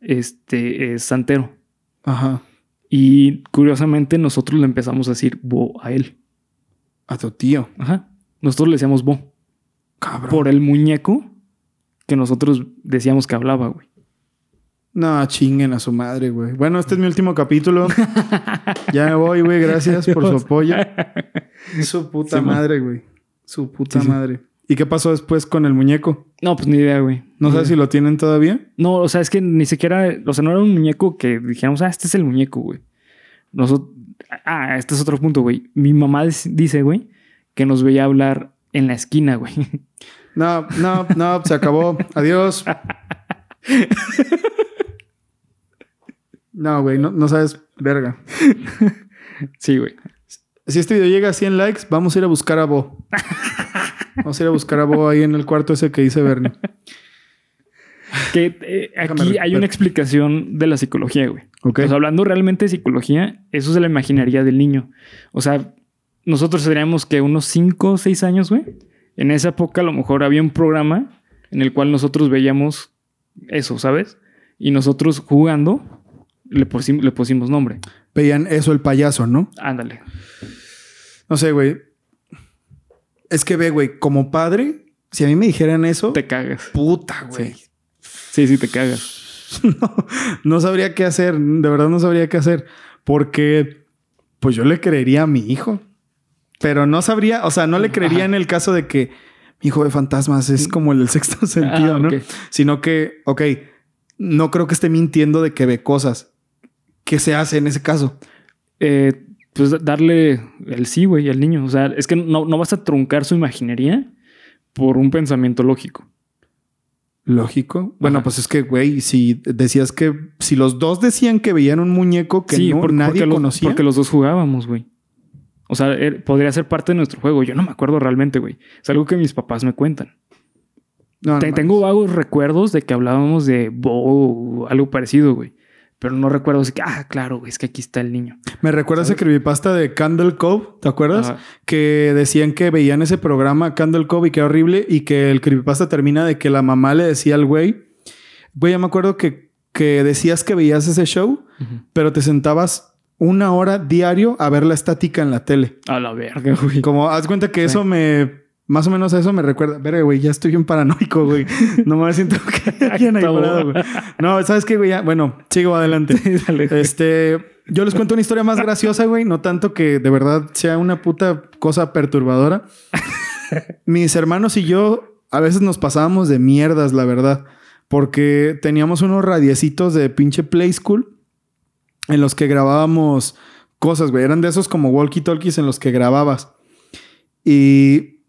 este, es santero. Ajá. Y curiosamente nosotros le empezamos a decir Bo a él. A tu tío. Ajá. Nosotros le decíamos Bo. Cabrón. Por el muñeco que nosotros decíamos que hablaba, güey. No, chinguen a su madre, güey. Bueno, este es mi último capítulo. ya me voy, güey. Gracias por su apoyo. Su puta Sí, madre, güey. Su puta Sí, sí. madre. ¿Y qué pasó después con el muñeco? No, pues ni idea, güey. ¿No Ni sabes si lo tienen todavía? No, o sea, es que ni siquiera, o sea, no era un muñeco que dijéramos, ah, este es el muñeco, güey. Nosotros, ah, este es otro punto, güey. Mi mamá dice- dice, güey, que nos veía hablar en la esquina, güey. No, no, no, se acabó. Adiós. No, güey, no, no sabes, verga. sí, güey. si este video llega a 100 likes, vamos a ir a buscar a Bo. vamos a ir a buscar a Bo ahí en el cuarto ese que dice Bernie. Que eh, aquí hay una explicación de la psicología, güey. Ok. O sea, hablando realmente de psicología, eso se la imaginaría del niño. O sea, nosotros seríamos que unos 5 o 6 años, güey. En esa época a lo mejor había un programa en el cual nosotros veíamos eso, ¿sabes? Y nosotros jugando le, pusim- le pusimos nombre. Veían eso el payaso, ¿no? Ándale. No sé, güey. Es que ve, güey, como padre, si a mí me dijeran eso, Te cagas. puta, güey. Sí. Sí, sí, te cagas. no, no sabría qué hacer. De verdad no sabría qué hacer. Porque, pues yo le creería a mi hijo. Pero no sabría, o sea, no le creería Ajá. en el caso de que mi hijo de fantasmas es como el sexto sentido, Ah, ¿no? ok. Sino que, ok, no creo que esté mintiendo de que ve cosas. ¿Qué se hace en ese caso? Eh, pues darle el sí, güey, al niño. O sea, es que no, no vas a truncar su imaginería por un pensamiento lógico. Lógico. Bueno, Ajá. pues es que, güey, si decías que si los dos decían que veían un muñeco que no, por- nadie conocía. porque los dos jugábamos, güey. O sea, er- podría ser parte de nuestro juego. Yo no me acuerdo realmente, güey. Es algo que mis papás me cuentan. No, Te- tengo vagos recuerdos de que hablábamos de Bo o algo parecido, güey. Pero no recuerdo así que, ah, claro, güey, es que aquí está el niño. Me recuerda ese ¿Sabes? creepypasta de Candle Cove, ¿te acuerdas? Ajá. Que decían que veían ese programa Candle Cove y que era horrible y que el creepypasta termina de que la mamá le decía al güey, güey, ya me acuerdo que, que decías que veías ese show, pero te sentabas una hora diario a ver la estática en la tele. A la verga, güey. Como, haz cuenta que Sí. eso me... Más o menos a eso me recuerda. Verga, güey, ya estoy bien paranoico, güey. No me siento que alguien ahí parado, güey. No, ¿sabes qué, güey? Ya- Bueno, sigo adelante. Dale. Este, yo les cuento una historia más graciosa, güey. No tanto que de verdad sea una puta cosa perturbadora. Mis hermanos y yo a veces nos pasábamos de mierdas, la verdad. Porque teníamos unos radiecitos de pinche Play School en los que grabábamos cosas, güey. Eran de esos como walkie-talkies en los que grababas. Y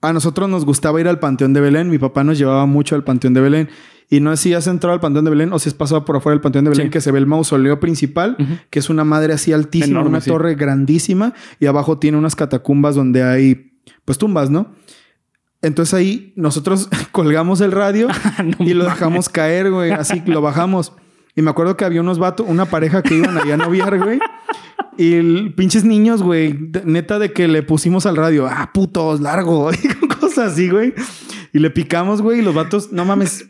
a nosotros nos gustaba ir al Panteón de Belén. Mi papá nos llevaba mucho al Panteón de Belén. Y no sé si has entrado al Panteón de Belén o si has pasado por afuera del Panteón de Belén, Sí. que se ve el mausoleo principal, que es una madre así altísima, Enorme, una sí. torre grandísima, y abajo tiene unas catacumbas donde hay, pues, tumbas, ¿no? Entonces ahí nosotros colgamos el radio No y lo dejamos caer, güey. Así lo bajamos. Y me acuerdo que había unos vatos, una pareja que iban allá a noviar, güey. Y pinches niños, güey. de- Neta de que le pusimos al radio, ah, putos, largo. Y cosas así, güey. Y le picamos, güey. Y los vatos, no mames.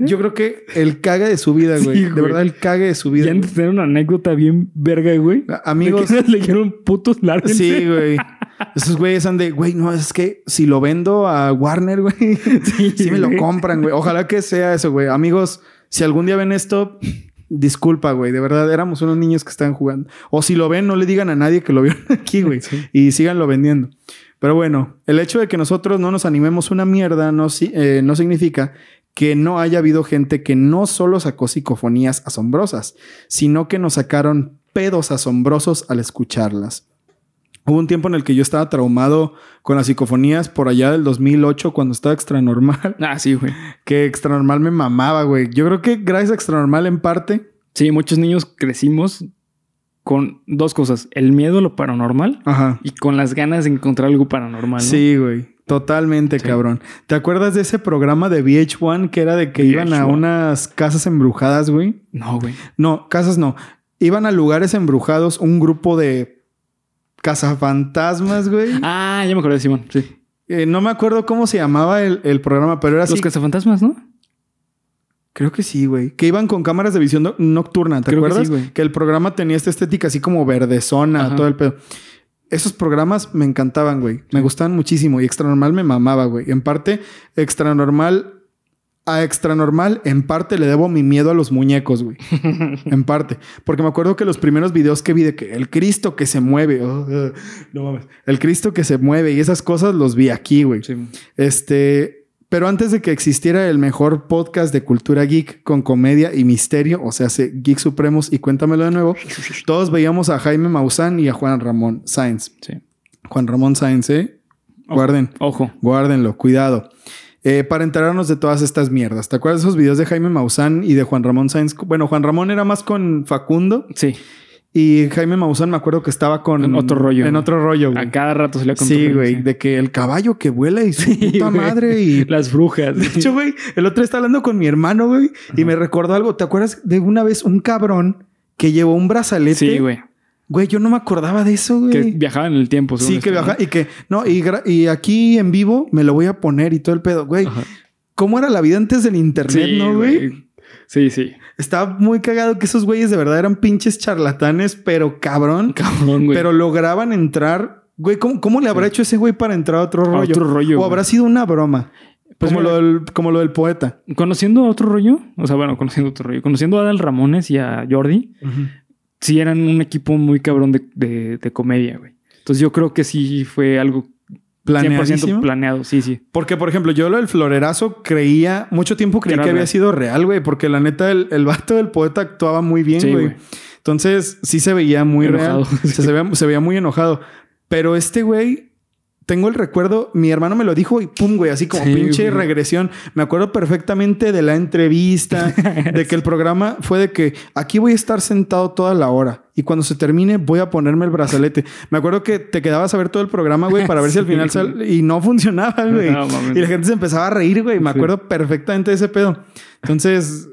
Yo creo que el cague de su vida, güey. Sí, de güey. verdad, el cague de su vida. Ya de tener una anécdota bien verga, güey. Amigos. Le dijeron putos largos. Sí, güey. Esos güeyes han de, güey, no, es que si lo vendo a Warner, güey, Sí, sí me lo compran, güey. Ojalá que sea eso, güey. Amigos, si algún día ven esto, disculpa, güey. De verdad, éramos unos niños que estaban jugando. O si lo ven, no le digan a nadie que lo vieron aquí, güey. Sí. Y síganlo vendiendo. Pero bueno, el hecho de que nosotros no nos animemos una mierda no, eh, no significa que no haya habido gente que no solo sacó psicofonías asombrosas, sino que nos sacaron pedos asombrosos al escucharlas. Hubo un tiempo en el que yo estaba traumado con las psicofonías por allá del 2008 cuando estaba extra normal. Ah, sí, güey. Que extra normal me mamaba, güey. Yo creo que gracias a extra normal en parte. Sí, muchos niños crecimos con dos cosas: el miedo a lo paranormal Ajá. y con las ganas de encontrar algo paranormal. ¿no? Sí, güey. Totalmente, Sí. cabrón. ¿Te acuerdas de ese programa de VH1 que era de que iban a VH1? unas casas embrujadas, güey? No, güey. No, casas no. Iban a lugares embrujados un grupo de cazafantasmas, güey. Ah, ya me acordé de Simón. Sí. Eh, no me acuerdo cómo se llamaba el, el programa, pero era así. Los cazafantasmas, ¿no? Creo que sí, güey. Que iban con cámaras de visión no- nocturna, ¿te Creo que acuerdas? sí, güey. que el programa tenía esta estética así como verdezona, Ajá. todo el pedo. Esos programas me encantaban, güey. Me gustaban muchísimo. Y Extra Normal me mamaba, güey. En parte, Extra Normal... A Extra Normal, en parte le debo mi miedo a los muñecos, güey. en parte. Porque me acuerdo que los primeros videos que vi de que el Cristo que se mueve... oh, oh, no mames. El Cristo que se mueve y esas cosas los vi aquí, güey. Sí. Este, pero antes de que existiera el mejor podcast de cultura geek con comedia y misterio, o sea, se- Geek Supremos y cuéntamelo de nuevo, todos veíamos a Jaime Maussan y a Juan Ramón Sáenz. Sí. Juan Ramón Sáenz, ¿eh? Guarden, Ojo. guárdenlo, cuidado. Eh, para enterarnos de todas estas mierdas. ¿Te acuerdas de esos videos de Jaime Maussan y de Juan Ramón Sáenz? Bueno, Juan Ramón era más con Facundo Sí. Y Jaime Maussan me acuerdo que estaba con... En otro rollo, En otro rollo, güey. A cada rato se le Sí, güey. De que el caballo que vuela y su puta madre y... Las brujas. De hecho, güey, el otro estaba hablando con mi hermano, güey, y me recordó algo. ¿Te acuerdas de una vez un cabrón que llevó un brazalete? Sí, güey. Güey, yo no me acordaba de eso, güey. Que viajaba en el tiempo. Sí, que esto, viaja ¿no? y que no, y, y aquí en vivo me lo voy a poner y todo el pedo, güey. Ajá. ¿Cómo era la vida antes del internet, Sí, no, güey? Sí, sí. Estaba muy cagado que esos güeyes de verdad eran pinches charlatanes, pero cabrón. Cabrón, güey. Pero lograban entrar. Güey, ¿cómo, cómo le habrá hecho ese güey para entrar a otro A rollo? otro rollo, O güey. habrá sido una broma. Pues como, mira- lo del, como lo del poeta. Conociendo a otro rollo, o sea, bueno, conociendo otro rollo, conociendo a Adal Ramones y a Jordi, sí eran un equipo muy cabrón de, de- de comedia, güey. Entonces yo creo que sí fue algo 100% Planeadísimo. planeado, sí, sí. Porque, por ejemplo, yo lo del florerazo creía, mucho tiempo creí Que había sido real, güey, porque la neta, el, el vato del poeta actuaba muy bien, Sí, güey. Entonces, sí se veía muy Enojado. real. Se, se veía, se veía muy enojado. Pero este güey, tengo el recuerdo, mi hermano me lo dijo y pum, güey, así como Sí, pinche güey. regresión. Me acuerdo perfectamente de la entrevista, de que el programa fue de que aquí voy a estar sentado toda la hora y cuando se termine voy a ponerme el brazalete. Me acuerdo que te quedabas a ver todo el programa, güey, para ver si al final sal... y no funcionaba, güey. No, y la gente se empezaba a reír, güey. Me Sí. acuerdo perfectamente de ese pedo. Entonces,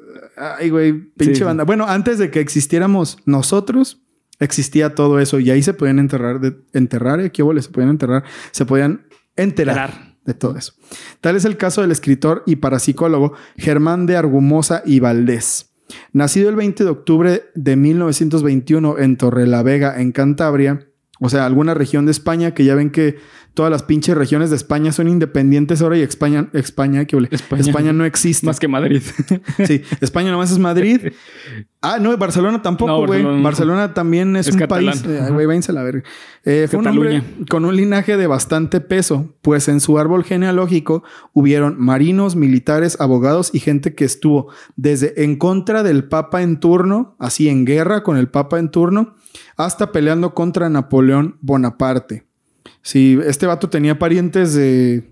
ay, güey, pinche banda. Bueno, antes de que existiéramos nosotros, existía todo eso y ahí se podían enterrar, de, enterrar, ¿eh? ¿Qué huele? Se podían enterrar, se podían enterar Enterar. de todo eso. Tal es el caso del escritor y parapsicólogo Germán de Argumosa y Valdés. Nacido el 20 de octubre de 1921 en Torrelavega, en Cantabria, o sea, alguna región de España, que ya ven que todas las pinches regiones de España son independientes ahora y España, España, ¿qué huele? España. España no existe. Más que Madrid. Sí, España nomás es Madrid. Ah, no, Barcelona tampoco, No, güey. Barcelona también es, Es un catalán. país. eh, Güey, váyanse a la verga. Eh, fue un hombre con un linaje de bastante peso, pues en su árbol genealógico hubieron marinos, militares, abogados y gente que estuvo desde en contra del Papa en turno, así en guerra con el Papa en turno, hasta peleando contra Napoleón Bonaparte. Sí, este vato tenía parientes de.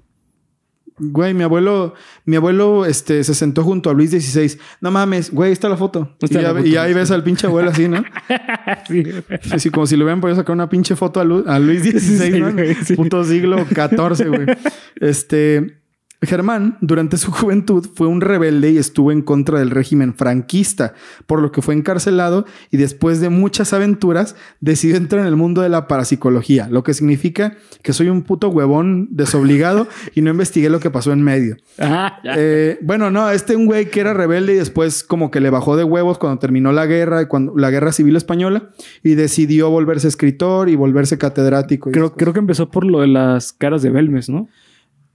Güey, mi abuelo, mi abuelo este, se sentó junto a Luis XVI. No mames, güey, está la foto. Está y, la ya- foto, y ahí ves al pinche abuelo así, ¿no? sí. Así como si le hubieran podido sacar una pinche foto a, Lu- a Luis XVI, Sí, ¿no? güey, sí. Puto siglo XIV, güey. Este. Germán, durante su juventud, fue un rebelde y estuvo en contra del régimen franquista, por lo que fue encarcelado y después de muchas aventuras decidió entrar en el mundo de la parapsicología, lo que significa que soy un puto huevón desobligado y no investigué lo que pasó en medio. Ah. Eh, bueno, no, este un güey que era rebelde y después como que le bajó de huevos cuando terminó la guerra, y cuando, la guerra civil española, y decidió volverse escritor y volverse catedrático. y creo, creo que empezó por lo de las caras de Belmes, ¿no?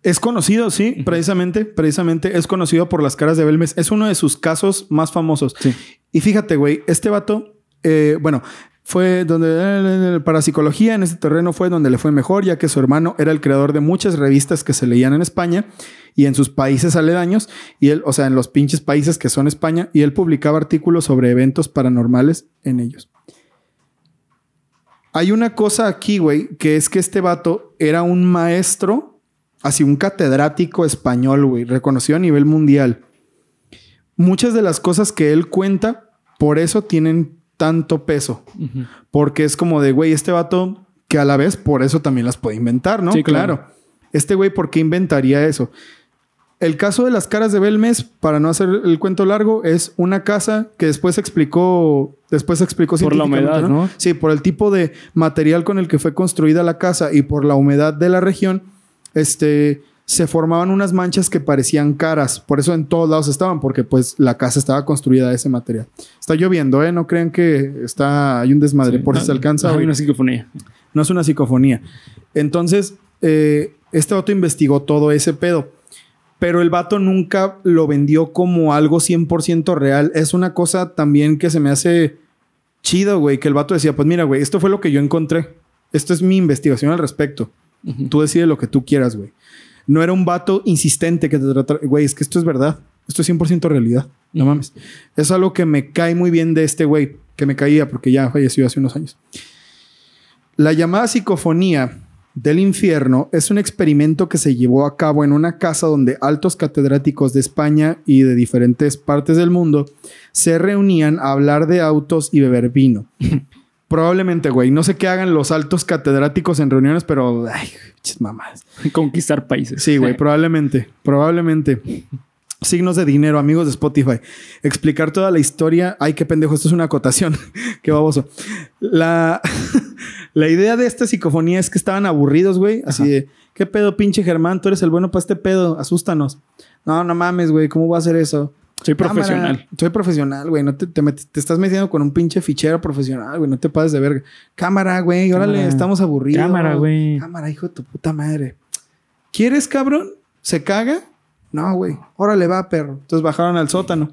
Es conocido, sí, precisamente, precisamente es conocido por las caras de Belmes. Es uno de sus casos más famosos. Sí. Y fíjate, güey, este vato, eh, bueno, fue donde para psicología en este terreno fue donde le fue mejor, ya que su hermano era el creador de muchas revistas que se leían en España y en sus países aledaños, y él, o sea, en los pinches países que son España, y él publicaba artículos sobre eventos paranormales en ellos. Hay una cosa aquí, güey, que es que este vato era un maestro, así un catedrático español, güey, reconocido a nivel mundial. Muchas de las cosas que él cuenta, por eso tienen tanto peso. Porque es como de, güey, este vato que a la vez por eso también las puede inventar, ¿no? Sí, claro. Este güey, ¿por qué inventaría eso? El caso de las caras de Belmes, para no hacer el cuento largo, es una casa que después explicó, después explicó Por la humedad, ¿no? Sí, por el tipo de material con el que fue construida la casa y por la humedad de la región, este, se formaban unas manchas que parecían caras. Por eso en todos lados estaban, porque pues la casa estaba construida de ese material. Está lloviendo, ¿eh? No crean que está, hay un desmadre, por si se alcanza. a Hay una psicofonía. No es una psicofonía. Entonces, eh, este vato investigó todo ese pedo. Pero el vato nunca lo vendió como algo 100% real. Es una cosa también que se me hace chido, güey. Que el vato decía, pues mira, güey, esto fue lo que yo encontré. Esto es mi investigación al respecto. Tú decides lo que tú quieras, güey. No era un vato insistente que te tratara... Güey, es que esto es verdad. Esto es 100% realidad. No mames. Es algo que me cae muy bien de este güey. Que me caía porque ya falleció hace unos años. La llamada psicofonía del infierno es un experimento que se llevó a cabo en una casa donde altos catedráticos de España y de diferentes partes del mundo se reunían a hablar de autos y beber vino. Probablemente, güey. No sé qué hagan los altos catedráticos en reuniones, pero. Ay, mamadas. Conquistar países. Sí, güey, probablemente. Probablemente. Signos de dinero, amigos de Spotify. Explicar toda la historia. Ay, qué pendejo, esto es una acotación. qué baboso. La, la idea de esta psicofonía es que estaban aburridos, güey. Así Ajá. de, ¿qué pedo, pinche Germán? Tú eres el bueno para este pedo. Asústanos. No, no mames, güey. ¿Cómo voy a hacer eso? Soy Cámara. profesional. Soy profesional, güey. No te, te, met- te estás metiendo con un pinche fichero profesional, güey. No te pases de verga. Cámara, güey. Órale, Cámara. estamos aburridos. Cámara, güey. Cámara, hijo de tu puta madre. ¿Quieres, cabrón? ¿Se caga? No, güey. Órale, va, perro. Entonces bajaron al sótano.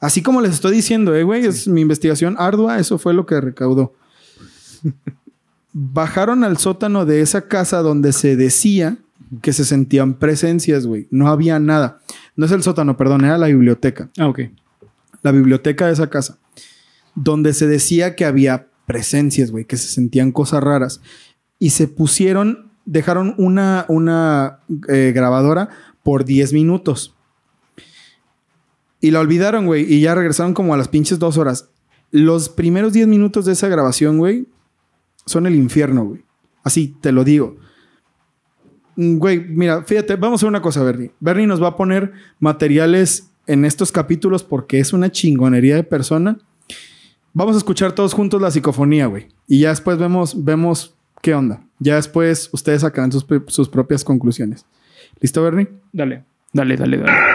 Así como les estoy diciendo, eh, güey. Es mi investigación ardua. Eso fue lo que recaudó. bajaron al sótano de esa casa donde se decía que se sentían presencias, güey. No había nada. No es el sótano, perdón, era la biblioteca Ah, ok. la biblioteca de esa casa, donde se decía que había presencias, güey, que se sentían cosas raras. Y se pusieron, dejaron una, una eh, grabadora por 10 minutos. Y la olvidaron, güey, y ya regresaron como a las pinches dos horas. Los primeros 10 minutos de esa grabación, güey, son el infierno, güey. Así te lo digo. Mm, Güey, mira, fíjate, vamos a hacer una cosa, Bernie. Bernie nos va a poner materiales en estos capítulos porque es una chingonería de persona. Vamos a escuchar todos juntos la psicofonía, güey. Y ya después vemos, vemos qué onda. Ya después ustedes sacarán sus, sus propias conclusiones. ¿Listo, Bernie? Dale. Dale, dale, dale.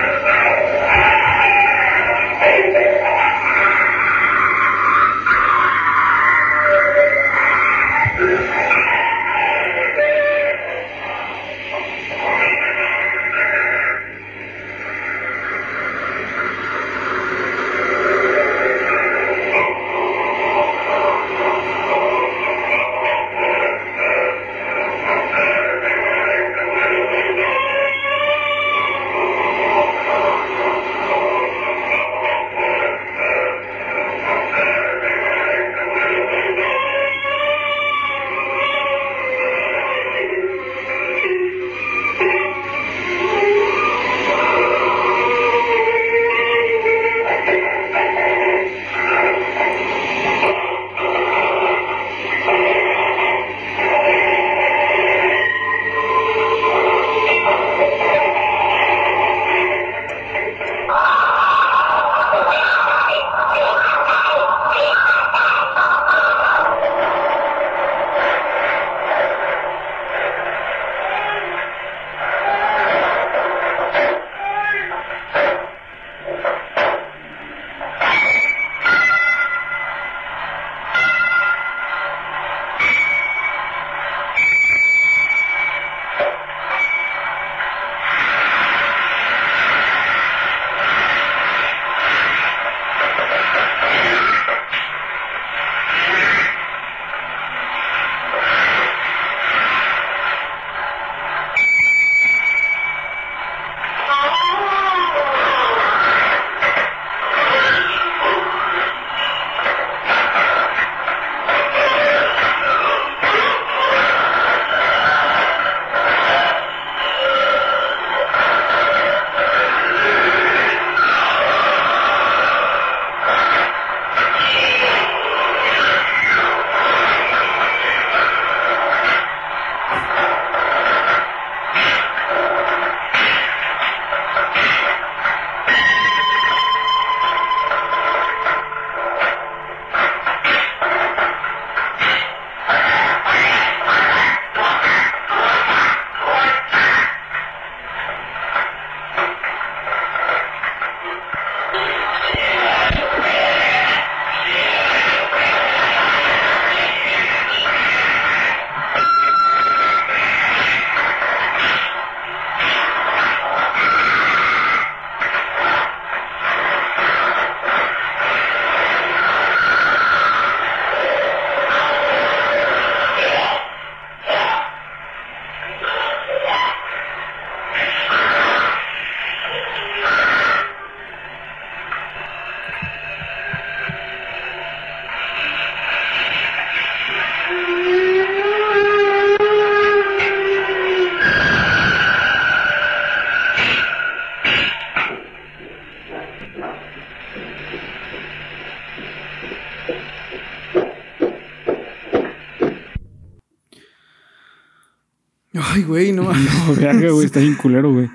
no. Verga, güey, está bien culero, güey.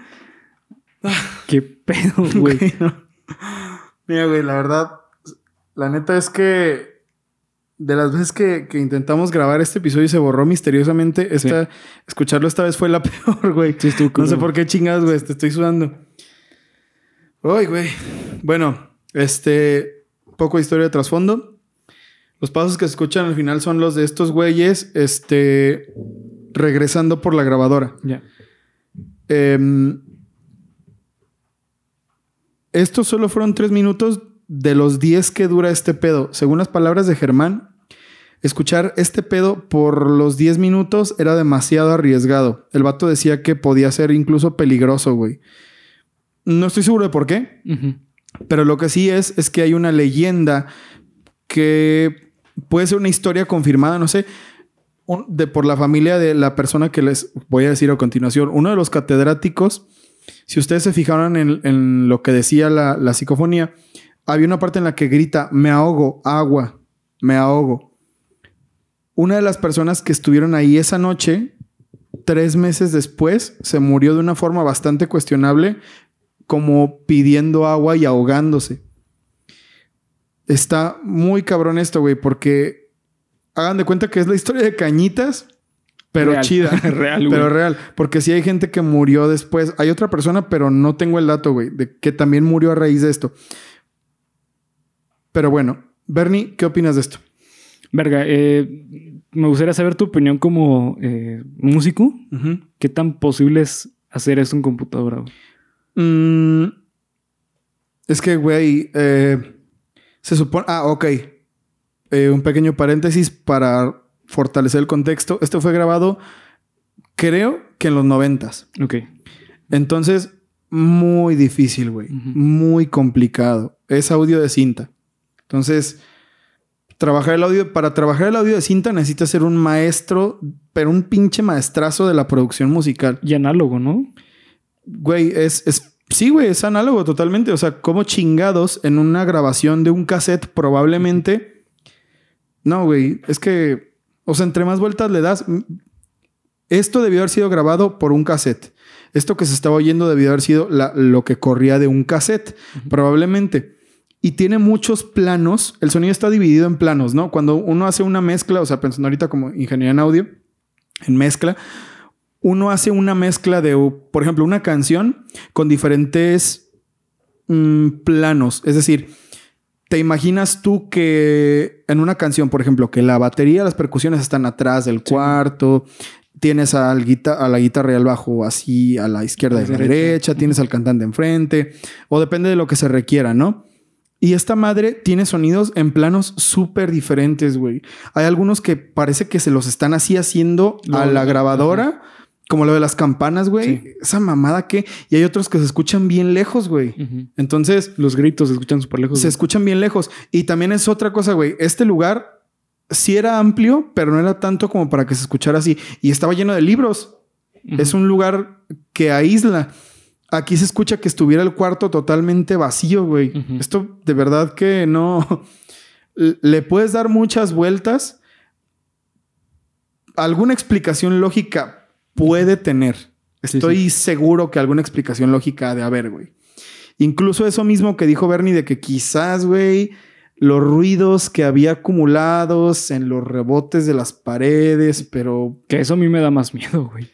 Qué pedo, güey. No. Mira, güey, la verdad, la neta es que de las veces que, que intentamos grabar este episodio y se borró misteriosamente, esta, escucharlo esta vez fue la peor, güey. Sí, No sé por qué chingados, güey, te estoy sudando. Ay, güey. Bueno, este, poco de historia de trasfondo. Los pasos que se escuchan al final son los de estos güeyes, este, regresando por la grabadora. Ya. Em, estos solo fueron tres minutos de los 10 que dura este pedo. Según las palabras de Germán, escuchar este pedo por los 10 minutos era demasiado arriesgado. El vato decía que podía ser incluso peligroso, güey. No estoy seguro de por qué, pero lo que sí es, es que hay una leyenda que puede ser una historia confirmada, no sé, de, por la familia de la persona que les voy a decir a continuación. Uno de los catedráticos, si ustedes se fijaron en, en lo que decía la, la psicofonía, había una parte en la que grita, me ahogo, agua, me ahogo. Una de las personas que estuvieron ahí esa noche, tres meses después, se murió de una forma bastante cuestionable, como pidiendo agua y ahogándose. Está muy cabrón esto, güey, porque hagan de cuenta que es la historia de cañitas, pero Real. chida. Real, güey. Pero real. Porque sí hay gente que murió después. Hay otra persona, pero no tengo el dato, güey, de que también murió a raíz de esto. Pero bueno, Bernie, ¿qué opinas de esto? Verga, eh, me gustaría saber tu opinión como eh, músico. ¿Qué tan posible es hacer esto en computadora? güey? Mm, es que, güey, eh, se supone... Ah, ok. Eh, un pequeño paréntesis para fortalecer el contexto. Esto fue grabado, creo que en los noventas. Ok. Entonces, muy difícil, güey. Muy complicado. Es audio de cinta. Entonces, trabajar el audio, para trabajar el audio de cinta necesitas ser un maestro, pero un pinche maestrazo de la producción musical. Y análogo, ¿no? Güey, es, es, sí, güey, es análogo totalmente. O sea, como chingados en una grabación de un cassette probablemente... No, güey, es que, o sea, entre más vueltas le das... Esto debió haber sido grabado por un cassette. Esto que se estaba oyendo debió haber sido la- lo que corría de un cassette, probablemente. Y tiene muchos planos. El sonido está dividido en planos, ¿no? Cuando uno hace una mezcla, o sea, pensando ahorita como ingeniería en audio, en mezcla, uno hace una mezcla de, por ejemplo, una canción con diferentes mm, planos. Es decir, te imaginas tú que en una canción, por ejemplo, que la batería, las percusiones están atrás del cuarto, tienes al guita- a la guitarra y al bajo así a la izquierda A y a la derecha. derecha, tienes al cantante enfrente, o depende de lo que se requiera, ¿no? Y esta madre tiene sonidos en planos súper diferentes, güey. Hay algunos que parece que se los están así haciendo a la grabadora, como lo de las campanas, güey. Sí. Esa mamada que... Y hay otros que se escuchan bien lejos, güey. Entonces, Los gritos se escuchan súper lejos. se güey. escuchan bien lejos. Y también es otra cosa, güey. Este lugar sí era amplio, pero no era tanto como para que se escuchara así. Y estaba lleno de libros. Es un lugar que aísla. Aquí se escucha que estuviera el cuarto totalmente vacío, güey. Esto de verdad que no. Le puedes dar muchas vueltas. Alguna explicación lógica puede tener. Sí, Estoy seguro que alguna explicación lógica ha de haber, güey. Incluso eso mismo que dijo Bernie de que quizás, güey, los ruidos que había acumulados en los rebotes de las paredes, pero Que eso a mí me da más miedo, güey.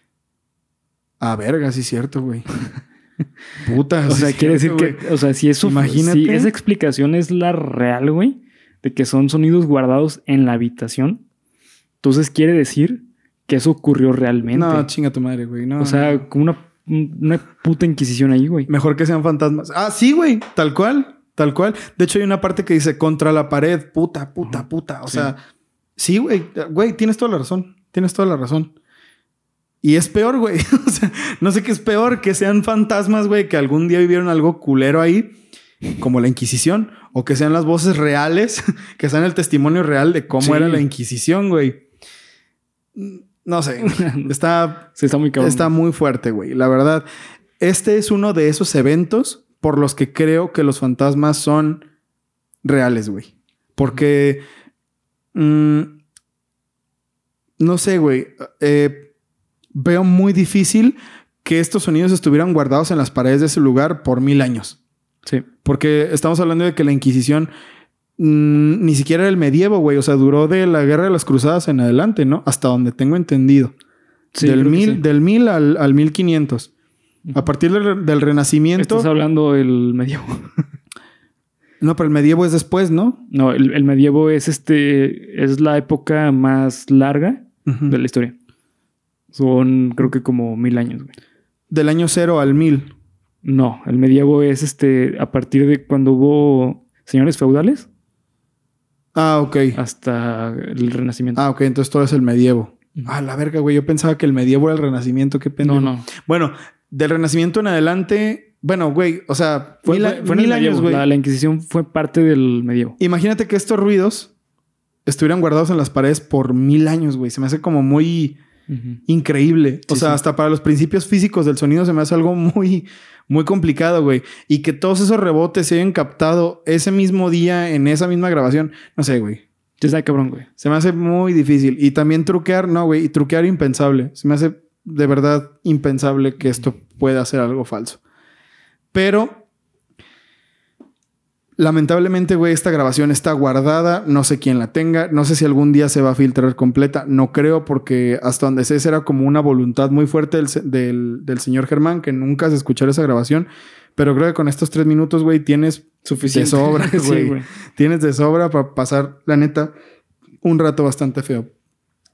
a verga, sí es cierto, güey. Puta, O sea, quiere decir que, o sea, si eso, Imagínate. si esa explicación es la real, güey, de que son sonidos guardados en la habitación, entonces quiere decir que eso ocurrió realmente. No, chinga tu madre, güey. No, o sea, como una, una puta inquisición ahí, güey. mejor que sean fantasmas. Ah, sí, güey, tal cual, tal cual. De hecho, hay una parte que dice contra la pared, puta, puta, puta. O Sí. sea, sí, güey, güey, tienes toda la razón. Tienes toda la razón. Y es peor, güey. o sea, no sé qué es peor que sean fantasmas, güey, que algún día vivieron algo culero ahí, como la Inquisición, o que sean las voces reales, que sean el testimonio real de cómo Sí. era la Inquisición, güey. No sé. Está Sí, está muy cabrón. Está muy fuerte, güey. La verdad, este es uno de esos eventos por los que creo que los fantasmas son reales, güey. Porque... mm, no sé, güey. Eh, veo muy difícil que estos sonidos estuvieran guardados en las paredes de ese lugar por mil años. Sí. Porque estamos hablando de que la Inquisición mm, ni siquiera era el medievo, güey. O sea, duró de la Guerra de las Cruzadas en adelante, ¿no? Hasta donde tengo entendido. Sí, del, mil, sí. del mil al, al 1500. A partir del, del Renacimiento. Estás hablando del medievo. No, pero el medievo es después, ¿no? No, el, el medievo es este. Es la época más larga de la historia. Son, creo que como mil años, güey. Del año cero al mil. No, el medievo es este. A partir de cuando hubo señores feudales Ah, ok. hasta el renacimiento. Ah, ok. Entonces todo es el medievo. Ujú. Ah, la verga, güey. Yo pensaba que el medievo era el renacimiento. Qué pendejo. no, no. Bueno, del renacimiento en adelante. Bueno, güey. O sea, Fue, mil, fue- fue en mil el años, güey. La, la Inquisición fue parte del medievo. Imagínate que estos ruidos estuvieran guardados en las paredes por mil años, güey. Se me hace como muy increíble. O Sí, sea, sí. hasta para los principios físicos del sonido se me hace algo muy, muy complicado, güey. Y que todos esos rebotes se hayan captado ese mismo día en esa misma grabación. No sé, güey. Ya está cabrón, güey. Se me hace muy difícil. Y también truquear, no, güey. Y truquear impensable. Se me hace de verdad impensable que esto pueda ser algo falso. Pero, lamentablemente, güey, esta grabación está guardada. No sé quién la tenga. No sé si algún día se va a filtrar completa. No creo porque hasta donde sé era como una voluntad muy fuerte del, del- del señor Germán que nunca se escuchara esa grabación. Pero creo que con estos tres minutos, güey, tienes Suficiente. de sobra, güey. Tienes de sobra para pasar, la neta, un rato bastante feo.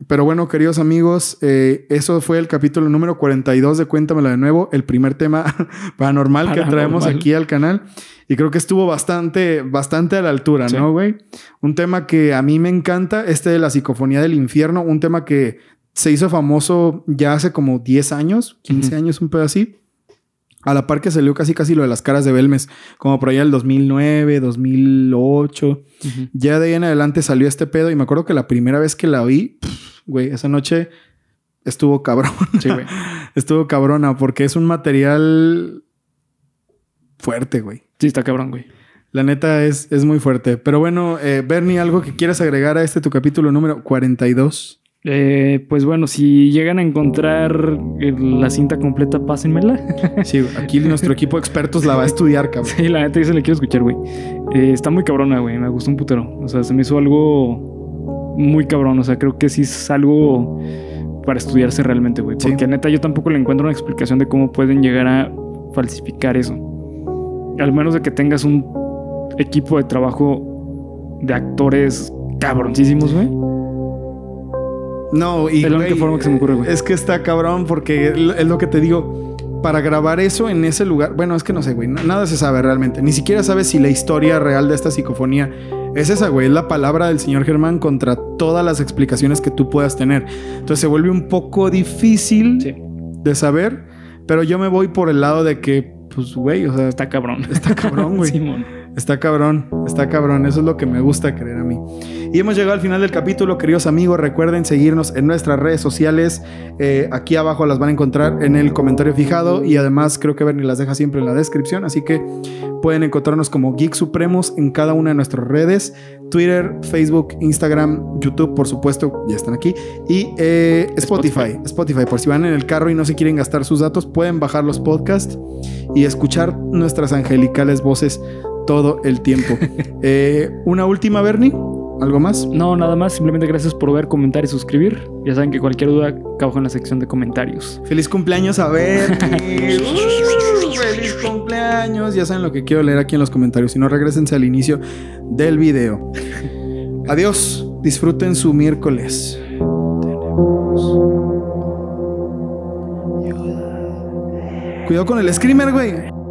Pero bueno, queridos amigos, eh, eso fue el capítulo número 42 de Cuéntamelo de nuevo, el primer tema paranormal, que traemos aquí al canal. Y creo que estuvo bastante, bastante a la altura, Sí. ¿no, güey? Un tema que a mí me encanta, este de la psicofonía del infierno, un tema que se hizo famoso ya hace como 10 años, 15 Ujú. años, un pedo así. A la par que salió casi casi lo de las caras de Belmes, como por allá del 2009, 2008. Ujú. Ya de ahí en adelante salió este pedo y me acuerdo que la primera vez que la oí, pff, güey, esa noche estuvo cabrón. Sí, güey. estuvo cabrona porque es un material fuerte, güey. Sí, está cabrón, güey. La neta es, es muy fuerte. Pero bueno, eh, Bernie, ¿algo que quieras agregar a este tu capítulo número 42? Eh, pues bueno, si llegan a encontrar la cinta completa, pásenmela. Sí, aquí nuestro equipo de expertos la va a estudiar, cabrón. sí, la neta, yo se la quiero escuchar, güey. Eh, está muy cabrona, güey. Me gustó un putero. O sea, se me hizo algo muy cabrón. O sea, creo que sí es algo para estudiarse realmente, güey. Sí. Porque neta, yo tampoco le encuentro una explicación de cómo pueden llegar a falsificar eso. Al menos de que tengas un equipo de trabajo de actores cabroncísimos, güey. No, y Es la única forma que se me ocurre, güey. Es que está cabrón porque es lo que te digo. Para grabar eso en ese lugar, bueno, es que no sé, güey, na- nada se sabe realmente. Ni siquiera sabes si la historia real de esta psicofonía es esa, güey, es la palabra del señor Germán contra todas las explicaciones que tú puedas tener. Entonces se vuelve un poco difícil Sí. de saber, pero yo me voy por el lado de que, pues, güey, o sea, Está cabrón. Está cabrón, güey. Simón. Está cabrón, está cabrón. Eso es lo que me gusta creer a mí. Y hemos llegado al final del capítulo, queridos amigos. Recuerden seguirnos en nuestras redes sociales. Eh, aquí abajo las van a encontrar en el comentario fijado. Y además creo que Bernie las deja siempre en la descripción. Así que pueden encontrarnos como Geek Supremos en cada una de nuestras redes. Twitter, Facebook, Instagram, YouTube, por supuesto, ya están aquí. Y eh, Spotify. Spotify, por si van en el carro y no se quieren gastar sus datos, pueden bajar los podcasts y escuchar nuestras angelicales voces todo el tiempo. Eh, una última, Bernie. ¿Algo más? No, nada más. Simplemente gracias por ver, comentar y suscribir. Ya saben que cualquier duda acá abajo en la sección de comentarios. Feliz cumpleaños a Bernie. Uh, feliz cumpleaños. Ya saben lo que quiero leer aquí en los comentarios. Si no, regresense al inicio del video. Adiós. Disfruten su miércoles. Cuidado con el screamer, güey.